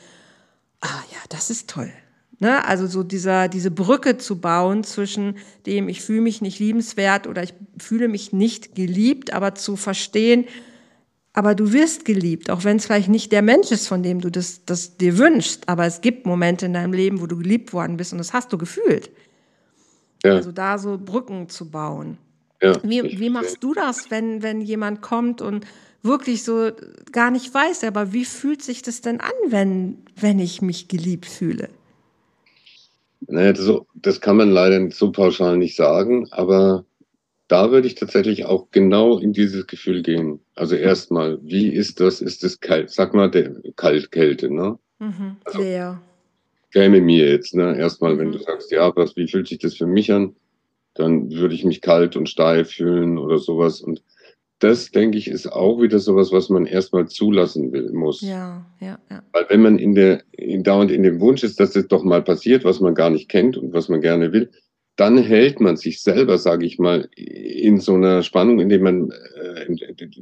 Ah ja, das ist toll. Ne? Also so dieser, diese Brücke zu bauen zwischen dem, ich fühle mich nicht liebenswert oder ich fühle mich nicht geliebt, aber zu verstehen, aber du wirst geliebt, auch wenn es vielleicht nicht der Mensch ist, von dem du das, das dir wünschst. Aber es gibt Momente in deinem Leben, wo du geliebt worden bist und das hast du gefühlt. Ja. Also da so Brücken zu bauen. Ja, wie, wie machst du das, wenn, wenn jemand kommt und wirklich so gar nicht weiß, aber wie fühlt sich das denn an, wenn, wenn ich mich geliebt fühle? Naja, das, das kann man leider so pauschal nicht sagen, aber da würde ich tatsächlich auch genau in dieses Gefühl gehen. Also erstmal, wie ist das? Ist es kalt? Sag mal, der Kaltkälte, ne? Mhm, also, leer. Käme mir jetzt, ne? Erstmal, wenn du sagst, ja, was, wie fühlt sich das für mich an? Dann würde ich mich kalt und steif fühlen oder sowas. Und das, denke ich, ist auch wieder sowas, was man erstmal zulassen will, muss. Ja, ja, ja. Weil wenn man in der, in, dauernd in dem Wunsch ist, dass es doch mal passiert, was man gar nicht kennt und was man gerne will, dann hält man sich selber, sage ich mal, in so einer Spannung, in der man äh,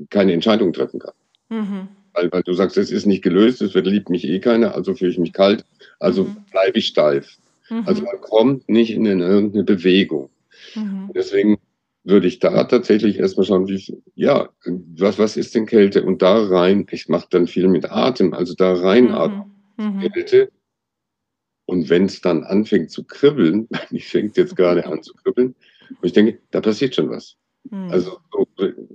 keine Entscheidung treffen kann. Mhm. Weil, weil, du sagst, es ist nicht gelöst, es wird liebt mich eh keiner, also fühle ich mich kalt, also mhm. bleibe ich steif. Mhm. Also man kommt nicht in irgendeine Bewegung. Mhm. Deswegen würde ich da tatsächlich erstmal schauen, wie, ja, was, was ist denn Kälte? Und da rein, ich mache dann viel mit Atem, also da rein atmen, mhm. mhm. Kälte. Und wenn es dann anfängt zu kribbeln, ich fängt jetzt gerade an zu kribbeln, und ich denke, da passiert schon was. Mhm. Also so,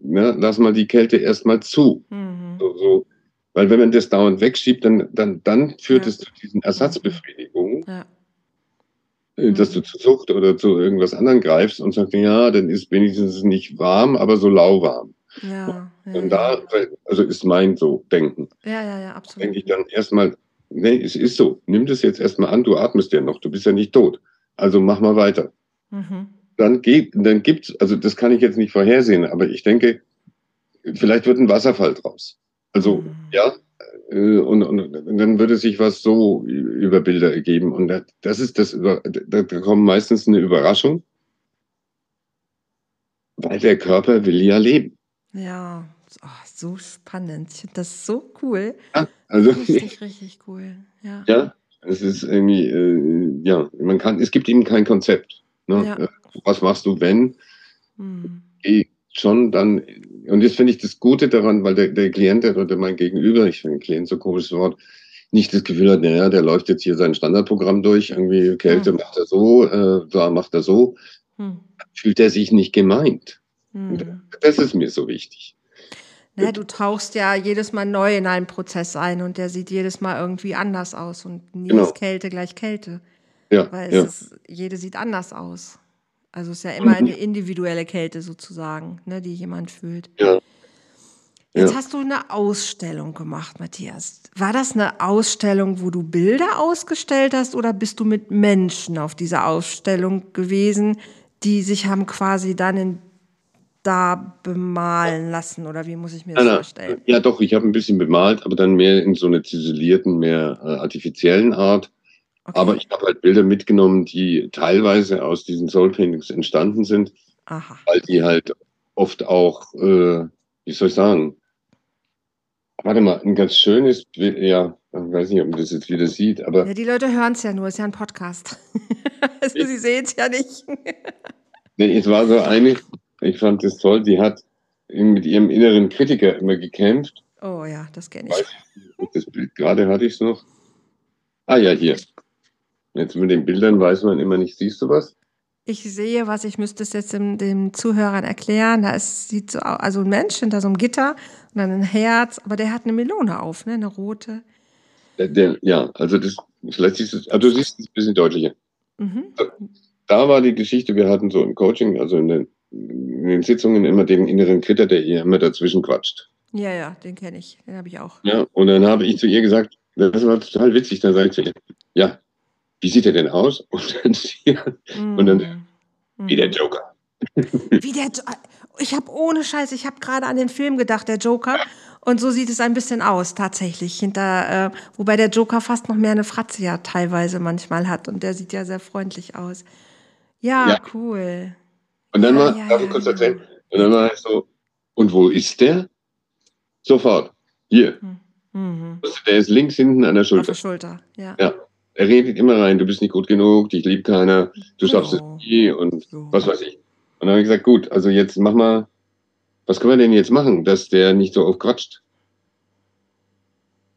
ne, lass mal die Kälte erstmal zu. Mhm. So, so, weil wenn man das dauernd wegschiebt, dann, dann, dann führt ja. es zu diesen Ersatzbefriedigungen. Ja. Äh, dass du zu Sucht oder zu irgendwas anderem greifst und sagst, ja, dann ist wenigstens nicht warm, aber so lauwarm. Ja, ja, und da, also ist mein so Denken. Ja, ja, ja, absolut. Denke ich dann erstmal, nee, es ist so, nimm das jetzt erstmal an, du atmest ja noch, du bist ja nicht tot. Also mach mal weiter. Mhm. Dann geht, dann gibt's, also das kann ich jetzt nicht vorhersehen, aber ich denke, vielleicht wird ein Wasserfall draus. Also, mhm. ja, äh, und, und, und, dann würde sich was so über Bilder ergeben. Und das ist das, da kommt meistens eine Überraschung, weil der Körper will ja leben. Ja, oh, so spannend. Ich finde das so cool. Ja, also, richtig, richtig cool. Ja. ja, es ist irgendwie, äh, ja, man kann, es gibt eben kein Konzept. Ne? Ja. Was machst du, wenn? Hm. Geh schon dann und jetzt finde ich das Gute daran, weil der, der Klient oder mein Gegenüber, ich finde Klient so ein komisches Wort, nicht das Gefühl hat, naja, der läuft jetzt hier sein Standardprogramm durch, irgendwie Kälte hm. macht er so, äh, da macht er so, hm. fühlt er sich nicht gemeint. Hm. Das ist mir so wichtig. Na, du tauchst ja jedes Mal neu in einen Prozess ein und der sieht jedes Mal irgendwie anders aus und nie genau. ist Kälte gleich Kälte. Ja, weil ja. Ist, jede sieht anders aus. Also es ist ja immer eine individuelle Kälte sozusagen, ne, die jemand fühlt. Ja. Jetzt ja. hast du eine Ausstellung gemacht, Matthias. War das eine Ausstellung, wo du Bilder ausgestellt hast oder bist du mit Menschen auf dieser Ausstellung gewesen, die sich haben quasi dann in da bemalen lassen oder wie muss ich mir das ja, vorstellen? Ja, doch, ich habe ein bisschen bemalt, aber dann mehr in so einer ziselierten, mehr äh, artifiziellen Art. Okay. Aber ich habe halt Bilder mitgenommen, die teilweise aus diesen Soul Paintings entstanden sind, Aha. weil die halt oft auch, äh, wie soll ich sagen, warte mal, ein ganz schönes Bild, ja, ich weiß nicht, ob man das jetzt wieder sieht, aber. Ja, die Leute hören es ja nur, es ist ja ein Podcast. also sie sehen es ja nicht. nee, es war so eine, ich fand das toll, die hat mit ihrem inneren Kritiker immer gekämpft. Oh ja, das kenne ich. Das Bild gerade hatte ich es noch. Ah ja, hier. Jetzt mit den Bildern weiß man immer nicht, siehst du was? Ich sehe was, ich müsste es jetzt dem, dem Zuhörern erklären. Da ist, sieht so aus, also ein Mensch hinter so einem Gitter und dann ein Herz, aber der hat eine Melone auf, ne? eine rote. Der, der, ja, also das, vielleicht siehst du, also du siehst es ein bisschen deutlicher. Mhm. Da war die Geschichte, wir hatten so im Coaching, also in den, in den Sitzungen immer den inneren Kritter, der ihr immer dazwischen quatscht. Ja, ja, den kenne ich, den habe ich auch. Ja, und dann habe ich zu ihr gesagt, das war total witzig, dann sage ich zu ihr, ja, wie sieht er denn aus? Und dann, mm. und dann wie der Joker. Wie der, ich habe ohne Scheiß, ich habe gerade an den Film gedacht, der Joker. Und so sieht es ein bisschen aus, tatsächlich. Hinter, äh, wobei der Joker fast noch mehr eine Fratze ja teilweise manchmal hat. Und der sieht ja sehr freundlich aus. Ja, ja. cool. Und dann ja, war, ja, darf ich kurz erzählen? Und dann war ich so, und wo ist der? Sofort. Hier. Hm. Mhm. Der ist links hinten an der Schulter. Auf der Schulter, ja. Ja er redet immer rein, du bist nicht gut genug, dich liebt keiner, du schaffst es nie und was weiß ich. Und dann habe ich gesagt, gut, also jetzt mach mal, was können wir denn jetzt machen, dass der nicht so oft quatscht?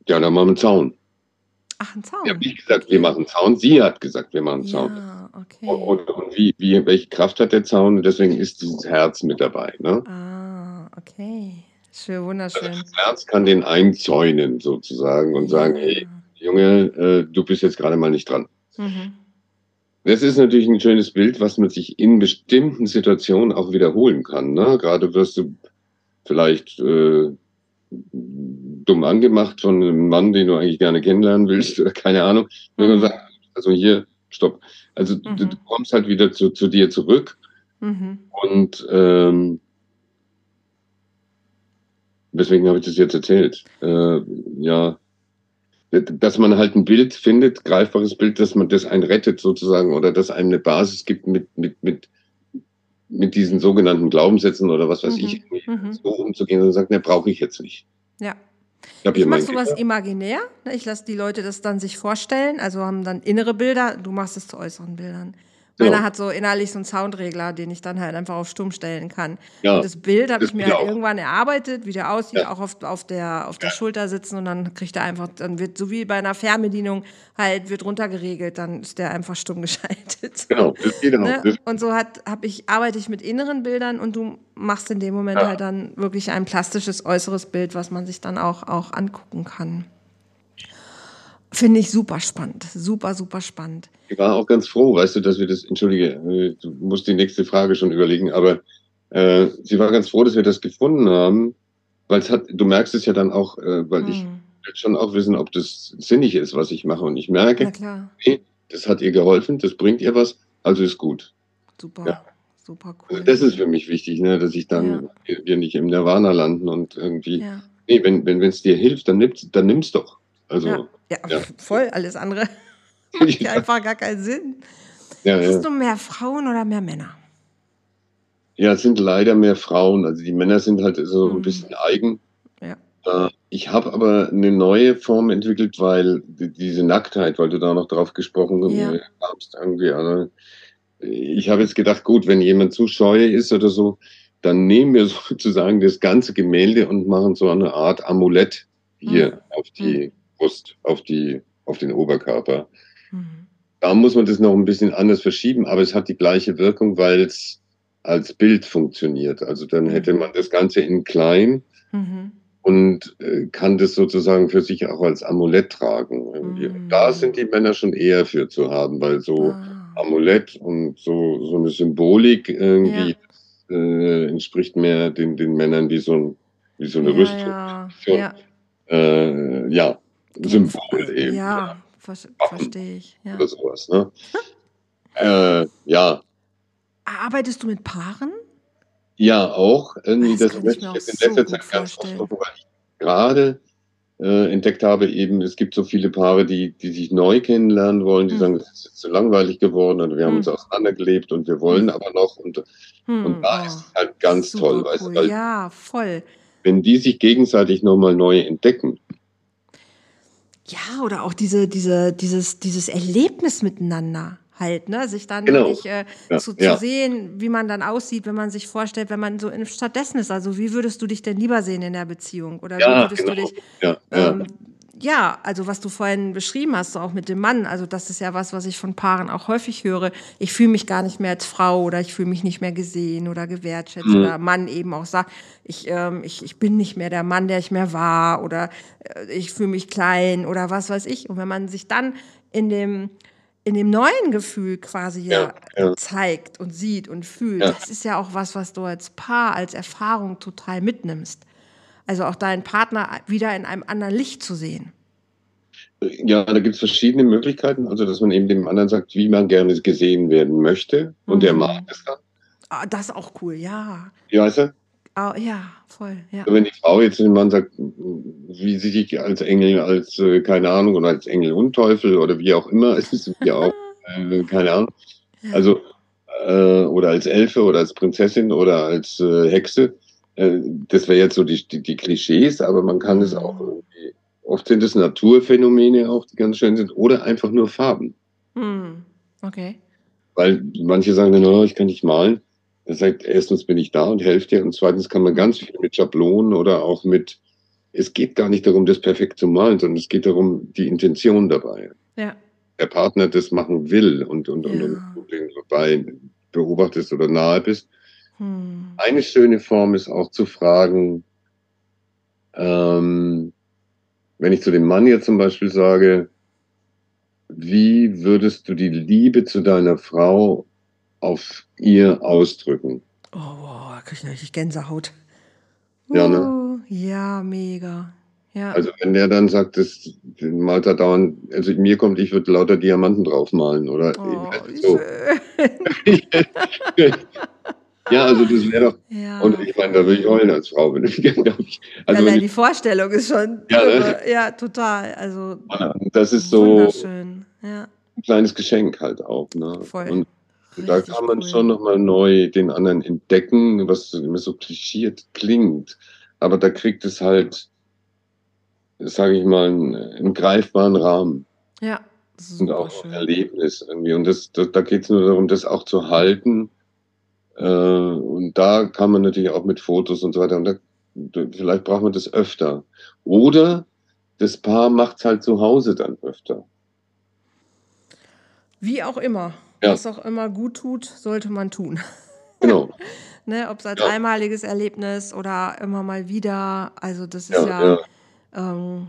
Ja, dann machen wir einen Zaun. Ach, einen Zaun. Ich habe nicht gesagt, wir machen einen Zaun. Sie hat gesagt, wir machen einen Zaun. Ja, okay. Und, und, und wie, wie, welche Kraft hat der Zaun? Und deswegen ist dieses Herz mit dabei. Ne? Ah, okay. Schön, wunderschön. Also das Herz kann den einzäunen sozusagen und sagen, hey, Junge, äh, du bist jetzt gerade mal nicht dran. Mhm. Das ist natürlich ein schönes Bild, was man sich in bestimmten Situationen auch wiederholen kann. Ne? Gerade wirst du vielleicht äh, dumm angemacht von einem Mann, den du eigentlich gerne kennenlernen willst, oder keine Ahnung. Mhm. Sagt, Also hier, stopp. Also mhm. du, kommst halt wieder zu, zu dir zurück mhm. und ähm, weswegen habe ich das jetzt erzählt? Äh, ja, dass man halt ein Bild findet, greifbares Bild, dass man das einen rettet sozusagen oder dass einem eine Basis gibt mit, mit, mit, mit diesen sogenannten Glaubenssätzen oder was weiß mhm. ich, mhm. so umzugehen und sagt, ne, brauche ich jetzt nicht. Ja. Ich, ich mache sowas Kinder. imaginär. Ich lasse die Leute das dann sich vorstellen. Also haben dann innere Bilder. Du machst es zu äußeren Bildern. Meiner ja. hat so innerlich so einen Soundregler, den ich dann halt einfach auf stumm stellen kann. Ja. Und das Bild habe ich mir halt irgendwann erarbeitet, wie der aussieht, ja. auch auf, auf der, auf der Schulter sitzen und dann kriegt er einfach, dann wird so wie bei einer Fernbedienung halt, wird runtergeregelt, dann ist der einfach stumm geschaltet. Genau, auch. Ne? Und so hat, hab ich, arbeite ich mit inneren Bildern und du machst in dem Moment halt dann wirklich ein plastisches äußeres Bild, was man sich dann auch, auch angucken kann. Finde ich super spannend. Super, super spannend. Ich war auch ganz froh, weißt du, dass wir das, entschuldige, äh, du musst die nächste Frage schon überlegen, aber äh, sie war ganz froh, dass wir das gefunden haben, weil es hat, du merkst es ja dann auch, äh, weil hm. ich will schon auch wissen, ob das sinnig ist, was ich mache. Und ich merke, okay, das hat ihr geholfen, das bringt ihr was, also ist gut. Super. Ja. Super cool. Also das ist für mich wichtig, ne, dass ich dann ja. wir nicht im Nirvana landen und irgendwie. Ja. Nee, wenn wenn es dir hilft, dann nimm's, dann nimm's doch. Also, ja, ja, ja. voll, alles andere macht ja einfach gar keinen Sinn. Ja, Hast du mehr Frauen oder mehr Männer? Ja, es sind leider mehr Frauen. Also die Männer sind halt so ein mhm. bisschen eigen. Ja. Äh, ich habe aber eine neue Form entwickelt, weil diese Nacktheit, weil du da noch drauf gesprochen ja. hast, irgendwie. Also ich habe jetzt gedacht, gut, wenn jemand zu scheu ist oder so, dann nehmen wir sozusagen das ganze Gemälde und machen so eine Art Amulett hier mhm. auf die mhm. Brust, auf, die, auf den Oberkörper. Mhm. Da muss man das noch ein bisschen anders verschieben, aber es hat die gleiche Wirkung, weil es als Bild funktioniert. Also dann hätte mhm. man das Ganze in klein mhm. und äh, kann das sozusagen für sich auch als Amulett tragen. Mhm. Da sind die Männer schon eher für zu haben, weil so ah. Amulett und so, so eine Symbolik irgendwie ja. äh, entspricht mehr den, den Männern wie so, wie so eine ja, Rüstung. Ja. Ja. Äh, ja. Symbol eben. Ja, ver verstehe ich. Ja. Oder sowas, ne? äh, ja. Arbeitest du mit Paaren? Ja, auch. Irgendwie, das, das möchte ich jetzt in letzter Zeit ganz oft weil ich gerade äh, entdeckt habe, eben, es gibt so viele Paare, die, die sich neu kennenlernen wollen, die hm. sagen, es ist jetzt zu langweilig geworden und wir haben hm. uns auseinandergelebt und wir wollen hm. aber noch. Und, hm. und da oh. ist es halt ganz Super toll, cool. weißt du? Ja, voll. Wenn die sich gegenseitig nochmal neu entdecken, ja, oder auch diese, diese, dieses, dieses Erlebnis miteinander halt, ne? Sich dann genau. wirklich äh, ja, zu, zu ja. sehen, wie man dann aussieht, wenn man sich vorstellt, wenn man so in, stattdessen ist. Also wie würdest du dich denn lieber sehen in der Beziehung? Oder ja, wie würdest genau. du dich ähm, ja, also was du vorhin beschrieben hast, so auch mit dem Mann, also das ist ja was, was ich von Paaren auch häufig höre. Ich fühle mich gar nicht mehr als Frau oder ich fühle mich nicht mehr gesehen oder gewertschätzt mhm. oder Mann eben auch sagt, ich, ähm, ich, ich bin nicht mehr der Mann, der ich mehr war oder äh, ich fühle mich klein oder was weiß ich. Und wenn man sich dann in dem in dem neuen Gefühl quasi ja, ja. zeigt und sieht und fühlt, ja. das ist ja auch was, was du als Paar, als Erfahrung total mitnimmst. Also auch deinen Partner wieder in einem anderen Licht zu sehen. Ja, da gibt es verschiedene Möglichkeiten. Also, dass man eben dem anderen sagt, wie man gerne gesehen werden möchte. Und mhm. der mag es dann. Ah, das ist auch cool, ja. Wie heißt er? Ah, ja, voll. Ja. Also wenn die Frau jetzt dem Mann sagt, wie sie sich als Engel, als, äh, keine Ahnung, oder als Engel und Teufel oder wie auch immer, es ist ja auch, äh, keine Ahnung. Ja. Also, äh, oder als Elfe oder als Prinzessin oder als äh, Hexe äh, das wäre jetzt so die, die, die, Klischees, aber man kann es auch mhm. irgendwie, oft sind es Naturphänomene auch, die ganz schön sind, oder einfach nur Farben. Hm. Okay. Weil manche sagen dann, oh, ich kann nicht malen. Er sagt, erstens bin ich da und helfe dir und zweitens kann man ganz viel mit Schablonen oder auch mit, es geht gar nicht darum, das perfekt zu malen, sondern es geht darum, die Intention dabei. Ja. Der Partner das machen will und, und, ja. und, und du den dabei beobachtest oder nahe bist, hm. Eine schöne Form ist auch zu fragen, ähm, wenn ich zu dem Mann jetzt zum Beispiel sage, wie würdest du die Liebe zu deiner Frau auf ihr ausdrücken? Oh, wow, da kriege ich richtig Gänsehaut. Ja, ne? Ja, mega. Ja. Also wenn der dann sagt, das malt er dauernd, also mir kommt, ich würde lauter Diamanten draufmalen oder oh, so. ja, also das wäre doch. Ja. Und ich meine, da würde ich heulen als Frau, wenn ich, ich also Allein die Vorstellung ist schon ja, ne? ja total. Also das ist so. Ja. ein kleines Geschenk halt auch. Ne? Voll. Und Richtig da kann man cool. schon nochmal neu den anderen entdecken, was immer so klischiert klingt. Aber da kriegt es halt sage ich mal, einen, einen, greifbaren Rahmen. Ja. und auch ein Erlebnis irgendwie. Und das, das da geht es nur darum, das auch zu halten. Äh, und da kann man natürlich auch mit Fotos und so weiter. Und da, vielleicht braucht man das öfter. Oder das Paar macht es halt zu Hause dann öfter. Wie auch immer. Ja. Was auch immer gut tut, sollte man tun. Genau. ne, Ob es als ja. einmaliges Erlebnis oder immer mal wieder. Also das ist ja, ja ähm,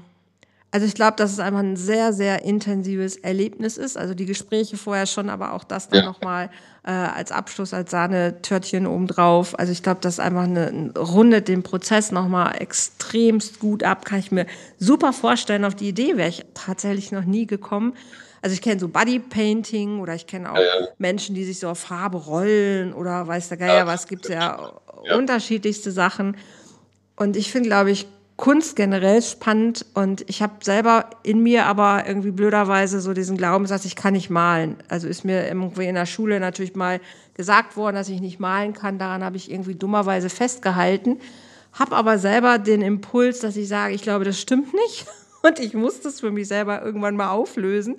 also ich glaube, dass es einfach ein sehr, sehr intensives Erlebnis ist. Also die Gespräche vorher schon, aber auch das dann ja. nochmal äh, als Abschluss, als Sahnetörtchen obendrauf. Also ich glaube, das einfach eine, rundet den Prozess nochmal extremst gut ab. Kann ich mir super vorstellen. Auf die Idee wäre ich tatsächlich noch nie gekommen. Also ich kenne so Bodypainting oder ich kenne auch ja, ja. Menschen, die sich so auf Farbe rollen oder weiß der Geier was, gibt es ja, unterschiedlichste Sachen. Und ich finde, glaube ich, Kunst generell spannend und ich habe selber in mir aber irgendwie blöderweise so diesen Glaubenssatz, ich kann nicht malen. Also ist mir irgendwie in der Schule natürlich mal gesagt worden, dass ich nicht malen kann. Daran habe ich irgendwie dummerweise festgehalten. Habe aber selber den Impuls, dass ich sage, ich glaube, das stimmt nicht und ich muss das für mich selber irgendwann mal auflösen.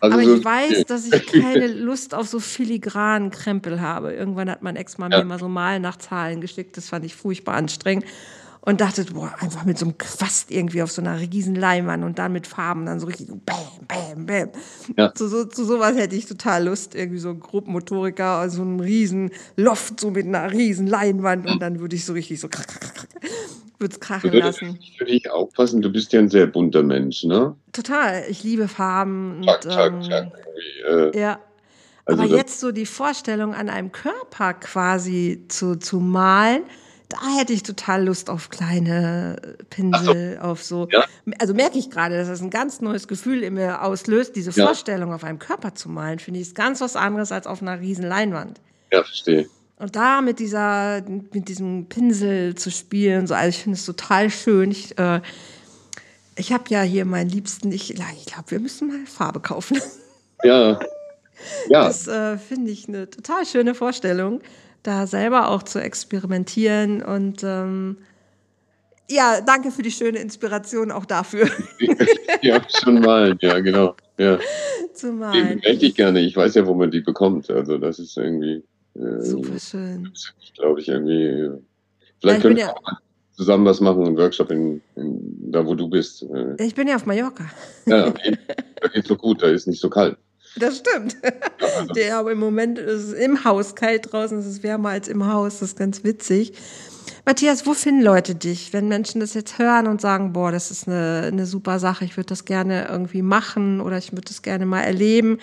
Also aber ich weiß, dass ich keine Lust auf so filigranen Krempel habe. Irgendwann hat mein Ex mal ja. mir mal so Malen nach Zahlen geschickt. Das fand ich furchtbar anstrengend und dachte, boah, einfach mit so einem Quast irgendwie auf so einer riesen Leinwand und dann mit Farben dann so richtig so bam, bam, bam. Ja. Zu, so, zu sowas hätte ich total Lust, irgendwie so ein Gruppenmotoriker, also so einem riesen Loft so mit einer riesen Leinwand und dann würde ich so richtig so würde es krachen würde lassen. Für dich aufpassen, du bist ja ein sehr bunter Mensch, ne? Total, ich liebe Farben. Tag, und, Tag, ähm, Tag, äh, ja. Also Aber jetzt so die Vorstellung, an einem Körper quasi zu, zu malen, da hätte ich total Lust auf kleine Pinsel, so. auf so. Ja? Also merke ich gerade, dass das ein ganz neues Gefühl in mir auslöst, diese ja. Vorstellung auf einem Körper zu malen, finde ich ist ganz was anderes als auf einer riesen Leinwand. Ja, verstehe. Und da mit dieser, mit diesem Pinsel zu spielen, so, also ich finde es total schön. Ich, äh, ich habe ja hier meinen Liebsten, ich, ich glaube, wir müssen mal Farbe kaufen. Ja. ja. Das äh, finde ich eine total schöne Vorstellung da selber auch zu experimentieren. Und ähm, ja, danke für die schöne Inspiration auch dafür. ja, schon malen, ja, genau. Ja. Zu malen. Die möchte ich gerne. Ich weiß ja, wo man die bekommt. Also das ist irgendwie. Äh, Super schön. Glaube ich irgendwie. Vielleicht ja, können wir ja zusammen was machen, einen Workshop in, in, da, wo du bist. Äh. Ich bin ja auf Mallorca. Ja, da geht so gut, da ist nicht so kalt. Das stimmt. Der, aber im Moment ist es im Haus kalt draußen, es ist wärmer als im Haus. Das ist ganz witzig. Matthias, wo finden Leute dich, wenn Menschen das jetzt hören und sagen, boah, das ist eine, eine super Sache, ich würde das gerne irgendwie machen oder ich würde das gerne mal erleben.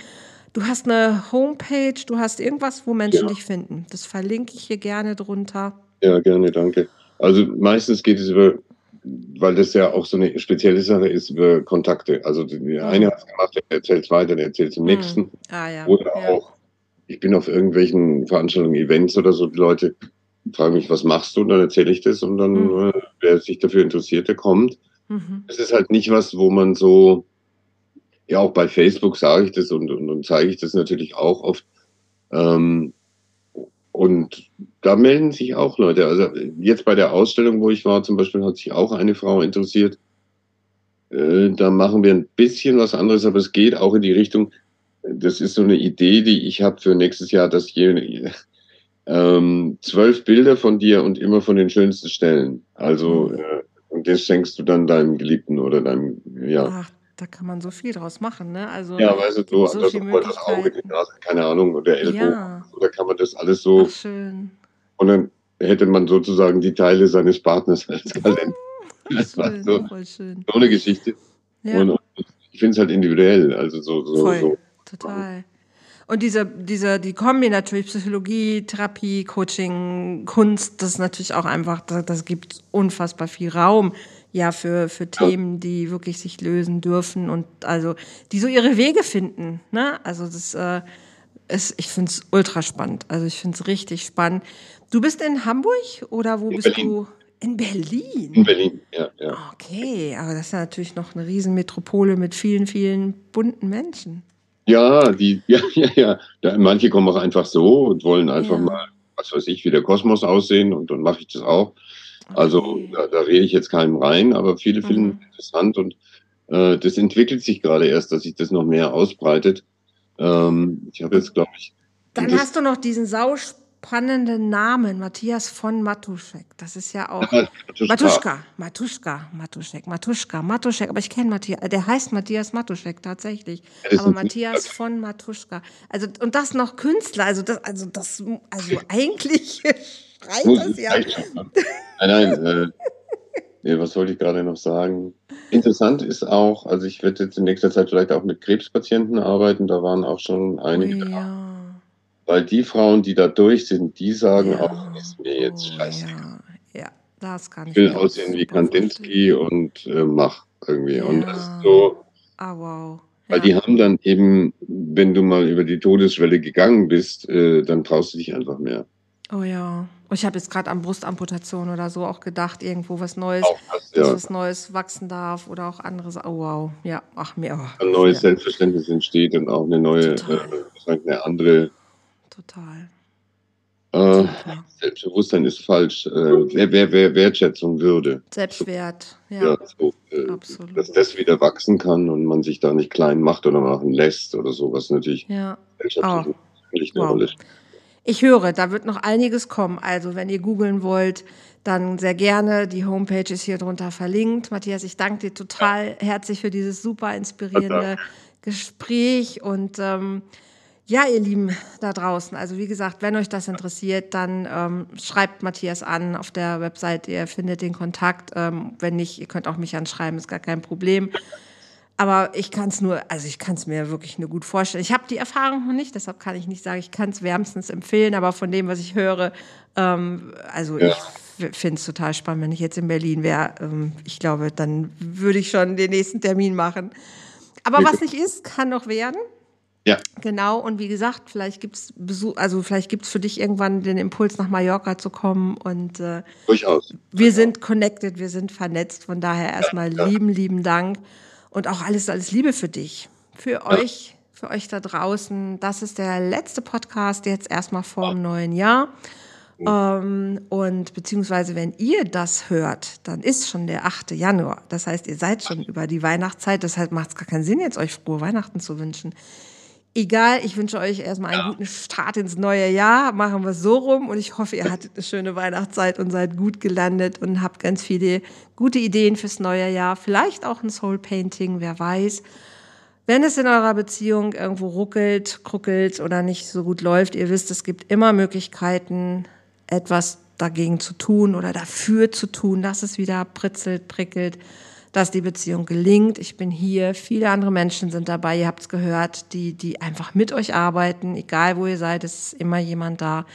Du hast eine Homepage, du hast irgendwas, wo Menschen ja. dich finden. Das verlinke ich hier gerne drunter. Ja, gerne, danke. Also meistens geht es über weil das ja auch so eine spezielle Sache ist über Kontakte. Also der mhm. eine hat es gemacht, der erzählt es weiter, der erzählt zum mhm. nächsten. Ah, ja. Oder ja. auch, ich bin auf irgendwelchen Veranstaltungen, Events oder so, die Leute fragen mich, was machst du? Und dann erzähle ich das und dann, mhm. äh, wer sich dafür interessiert, der kommt. Mhm. Es ist halt nicht was, wo man so, ja, auch bei Facebook sage ich das und, und, und zeige ich das natürlich auch oft. Ähm, und da melden sich auch Leute. Also jetzt bei der Ausstellung, wo ich war, zum Beispiel hat sich auch eine Frau interessiert. Äh, da machen wir ein bisschen was anderes, aber es geht auch in die Richtung, das ist so eine Idee, die ich habe für nächstes Jahr, dass je, ähm, zwölf Bilder von dir und immer von den schönsten Stellen. Also, mhm. äh, und das schenkst du dann deinem Geliebten oder deinem, ja. Ach, da kann man so viel draus machen, ne? Also ja, weißt du, so, so das, das Auge, die Nase, keine Ahnung, oder Ellbogen. Ja. Oder kann man das alles so. Ach, schön. Und dann hätte man sozusagen die Teile seines Partners als Kalender. Das war so, voll schön. so eine Geschichte. Ja. Und, ich finde es halt individuell, also so, so, voll. so. Total. Und diese, diese, die Kombi natürlich, Psychologie, Therapie, Coaching, Kunst, das ist natürlich auch einfach, das, das gibt unfassbar viel Raum ja, für, für Themen, die wirklich sich lösen dürfen und also, die so ihre Wege finden. Ne? Also das äh, ist, ich finde es ultra spannend. Also ich finde es richtig spannend. Du bist in Hamburg oder wo In bist Berlin. du? In Berlin. In Berlin, ja, ja. Okay, aber das ist ja natürlich noch eine Riesenmetropole mit vielen, vielen bunten Menschen. Ja, die, ja, ja, ja. Da, manche kommen auch einfach so und wollen einfach Ja. mal, was weiß ich, wie der Kosmos aussehen und dann mache ich das auch. Also da, da rede ich jetzt keinem rein, aber viele finden Mhm. es interessant und äh, das entwickelt sich gerade erst, dass sich das noch mehr ausbreitet. Ähm, ich habe jetzt, glaube ich, Dann hast du noch diesen sauspannenden Namen, Matthias von Matuschek. Das ist ja auch. Matuschka. Matuschka, Matuschka, Matuschek, Matuschka, Matuschek, aber ich kenne Matthias, der heißt Matthias Matuschek tatsächlich. Aber Matthias Künstler. von Matuschka. Also, und das noch Künstler, also das, also das, also eigentlich schreit das ja. ne? Nein, nein, äh, was wollte ich gerade noch sagen? Interessant ist auch, also ich werde jetzt in nächster Zeit vielleicht auch mit Krebspatienten arbeiten, da waren auch schon einige Ui, da. ja. Weil die Frauen, die da durch sind, die sagen ja. auch, ist mir jetzt oh, scheiße. Ja. ja, das kann ich Ich will aussehen wie Kandinsky und äh, mach irgendwie. Und das Ja. ist so, Ah, wow. weil Ja. die haben dann eben, wenn du mal über die Todesschwelle gegangen bist, äh, dann traust du dich einfach mehr. Oh ja. Und Ich habe jetzt gerade an Brustamputation oder so auch gedacht, irgendwo was Neues, das, dass ja. was Neues wachsen darf oder auch anderes. Oh wow. Ja, ach mir. Oh, Ein neues ja, Selbstverständnis entsteht und auch eine neue, äh, eine andere total. äh. Selbstbewusstsein ist falsch. Äh, wer, wer, wer Wertschätzung würde. Selbstwert. Ja, Ja, so, äh, absolut. dass das wieder wachsen kann und man sich da nicht klein macht oder machen lässt oder so, was natürlich ja. gesellschaftlich natürlich eine Wow. Rolle spielt. Ich höre, da wird noch einiges kommen. Also, wenn ihr googeln wollt, dann sehr gerne. Die Homepage ist hier drunter verlinkt. Matthias, ich danke dir total herzlich für dieses super inspirierende Gespräch. Und ähm, ja, ihr Lieben da draußen, also wie gesagt, wenn euch das interessiert, dann ähm, schreibt Matthias an auf der Website. Ihr findet den Kontakt. Ähm, wenn nicht, ihr könnt auch mich anschreiben, ist gar kein Problem. Aber ich kann es nur, also ich kann es mir wirklich nur gut vorstellen. Ich habe die Erfahrung noch nicht, deshalb kann ich nicht sagen, ich kann es wärmstens empfehlen, aber von dem, was ich höre, ähm, also Ja. ich finde es total spannend, wenn ich jetzt in Berlin wäre. Ähm, ich glaube, dann würde ich schon den nächsten Termin machen. Aber was nicht ist, kann noch werden. Ja, Genau, und wie gesagt, vielleicht gibt's Besuch, also vielleicht gibt's für dich irgendwann den Impuls, nach Mallorca zu kommen. Und äh, durchaus. wir sind connected, wir sind vernetzt. Von daher erstmal lieben, lieben Dank. Und auch alles, alles Liebe für dich, für euch, für euch da draußen. Das ist der letzte Podcast jetzt erstmal vor dem neuen Jahr. Ähm, und beziehungsweise, wenn ihr das hört, dann ist schon der 8. Januar. Das heißt, ihr seid schon über die Weihnachtszeit. Deshalb macht es gar keinen Sinn, jetzt euch frohe Weihnachten zu wünschen. Egal, ich wünsche euch erstmal einen guten Start ins neue Jahr. Machen wir es so rum und ich hoffe, ihr hattet eine schöne Weihnachtszeit und seid gut gelandet und habt ganz viele gute Ideen fürs neue Jahr. Vielleicht auch ein Soul Painting, wer weiß. Wenn es in eurer Beziehung irgendwo ruckelt, kruckelt oder nicht so gut läuft, ihr wisst, es gibt immer Möglichkeiten, etwas dagegen zu tun oder dafür zu tun, dass es wieder pritzelt, prickelt, dass die Beziehung gelingt. Ich bin hier, viele andere Menschen sind dabei, ihr habt es gehört, die, die einfach mit euch arbeiten, egal wo ihr seid, es ist immer jemand da.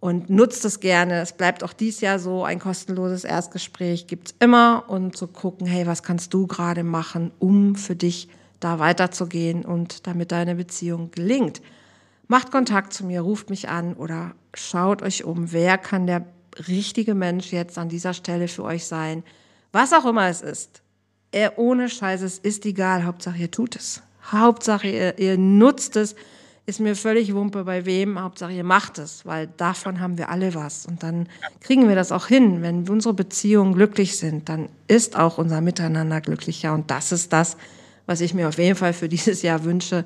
Und nutzt es gerne. Es bleibt auch dies Jahr so. Ein kostenloses Erstgespräch gibt's immer. Und zu gucken, hey, was kannst du gerade machen, um für dich da weiterzugehen und damit deine Beziehung gelingt. Macht Kontakt zu mir, ruft mich an oder schaut euch um, wer kann der richtige Mensch jetzt an dieser Stelle für euch sein. Was auch immer es ist. Er ohne Scheiß, es ist egal. Hauptsache ihr tut es. Hauptsache ihr, ihr nutzt es. Ist mir völlig Wumpe bei wem. Hauptsache ihr macht es, weil davon haben wir alle was. Und dann kriegen wir das auch hin. Wenn unsere Beziehungen glücklich sind, dann ist auch unser Miteinander glücklicher. Und das ist das, was ich mir auf jeden Fall für dieses Jahr wünsche.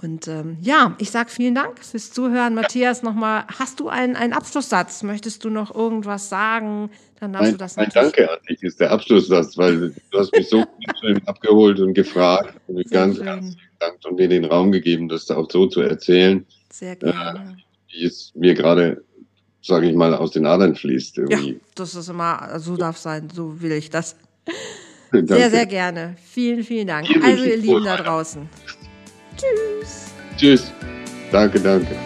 Und ähm, ja, ich sage vielen Dank fürs Zuhören. Matthias, nochmal, hast du einen, einen Abschlusssatz? Möchtest du noch irgendwas sagen? Dann darfst Mein, du das mein natürlich. Danke an dich ist der Abschlusssatz, weil du hast mich so schön abgeholt und gefragt und mich ganz, schön. ganz gedankt und mir den Raum gegeben, das auch so zu erzählen, Sehr gerne. wie es mir gerade, sage ich mal, aus den Adern fließt. Ja, Irgendwie. das ist immer, so darf sein, so will ich das. Danke. Sehr, sehr gerne. Vielen, vielen Dank. Wünsche Also, ihr Lieben da draußen. Tschüss. Tschüss. Danke, danke.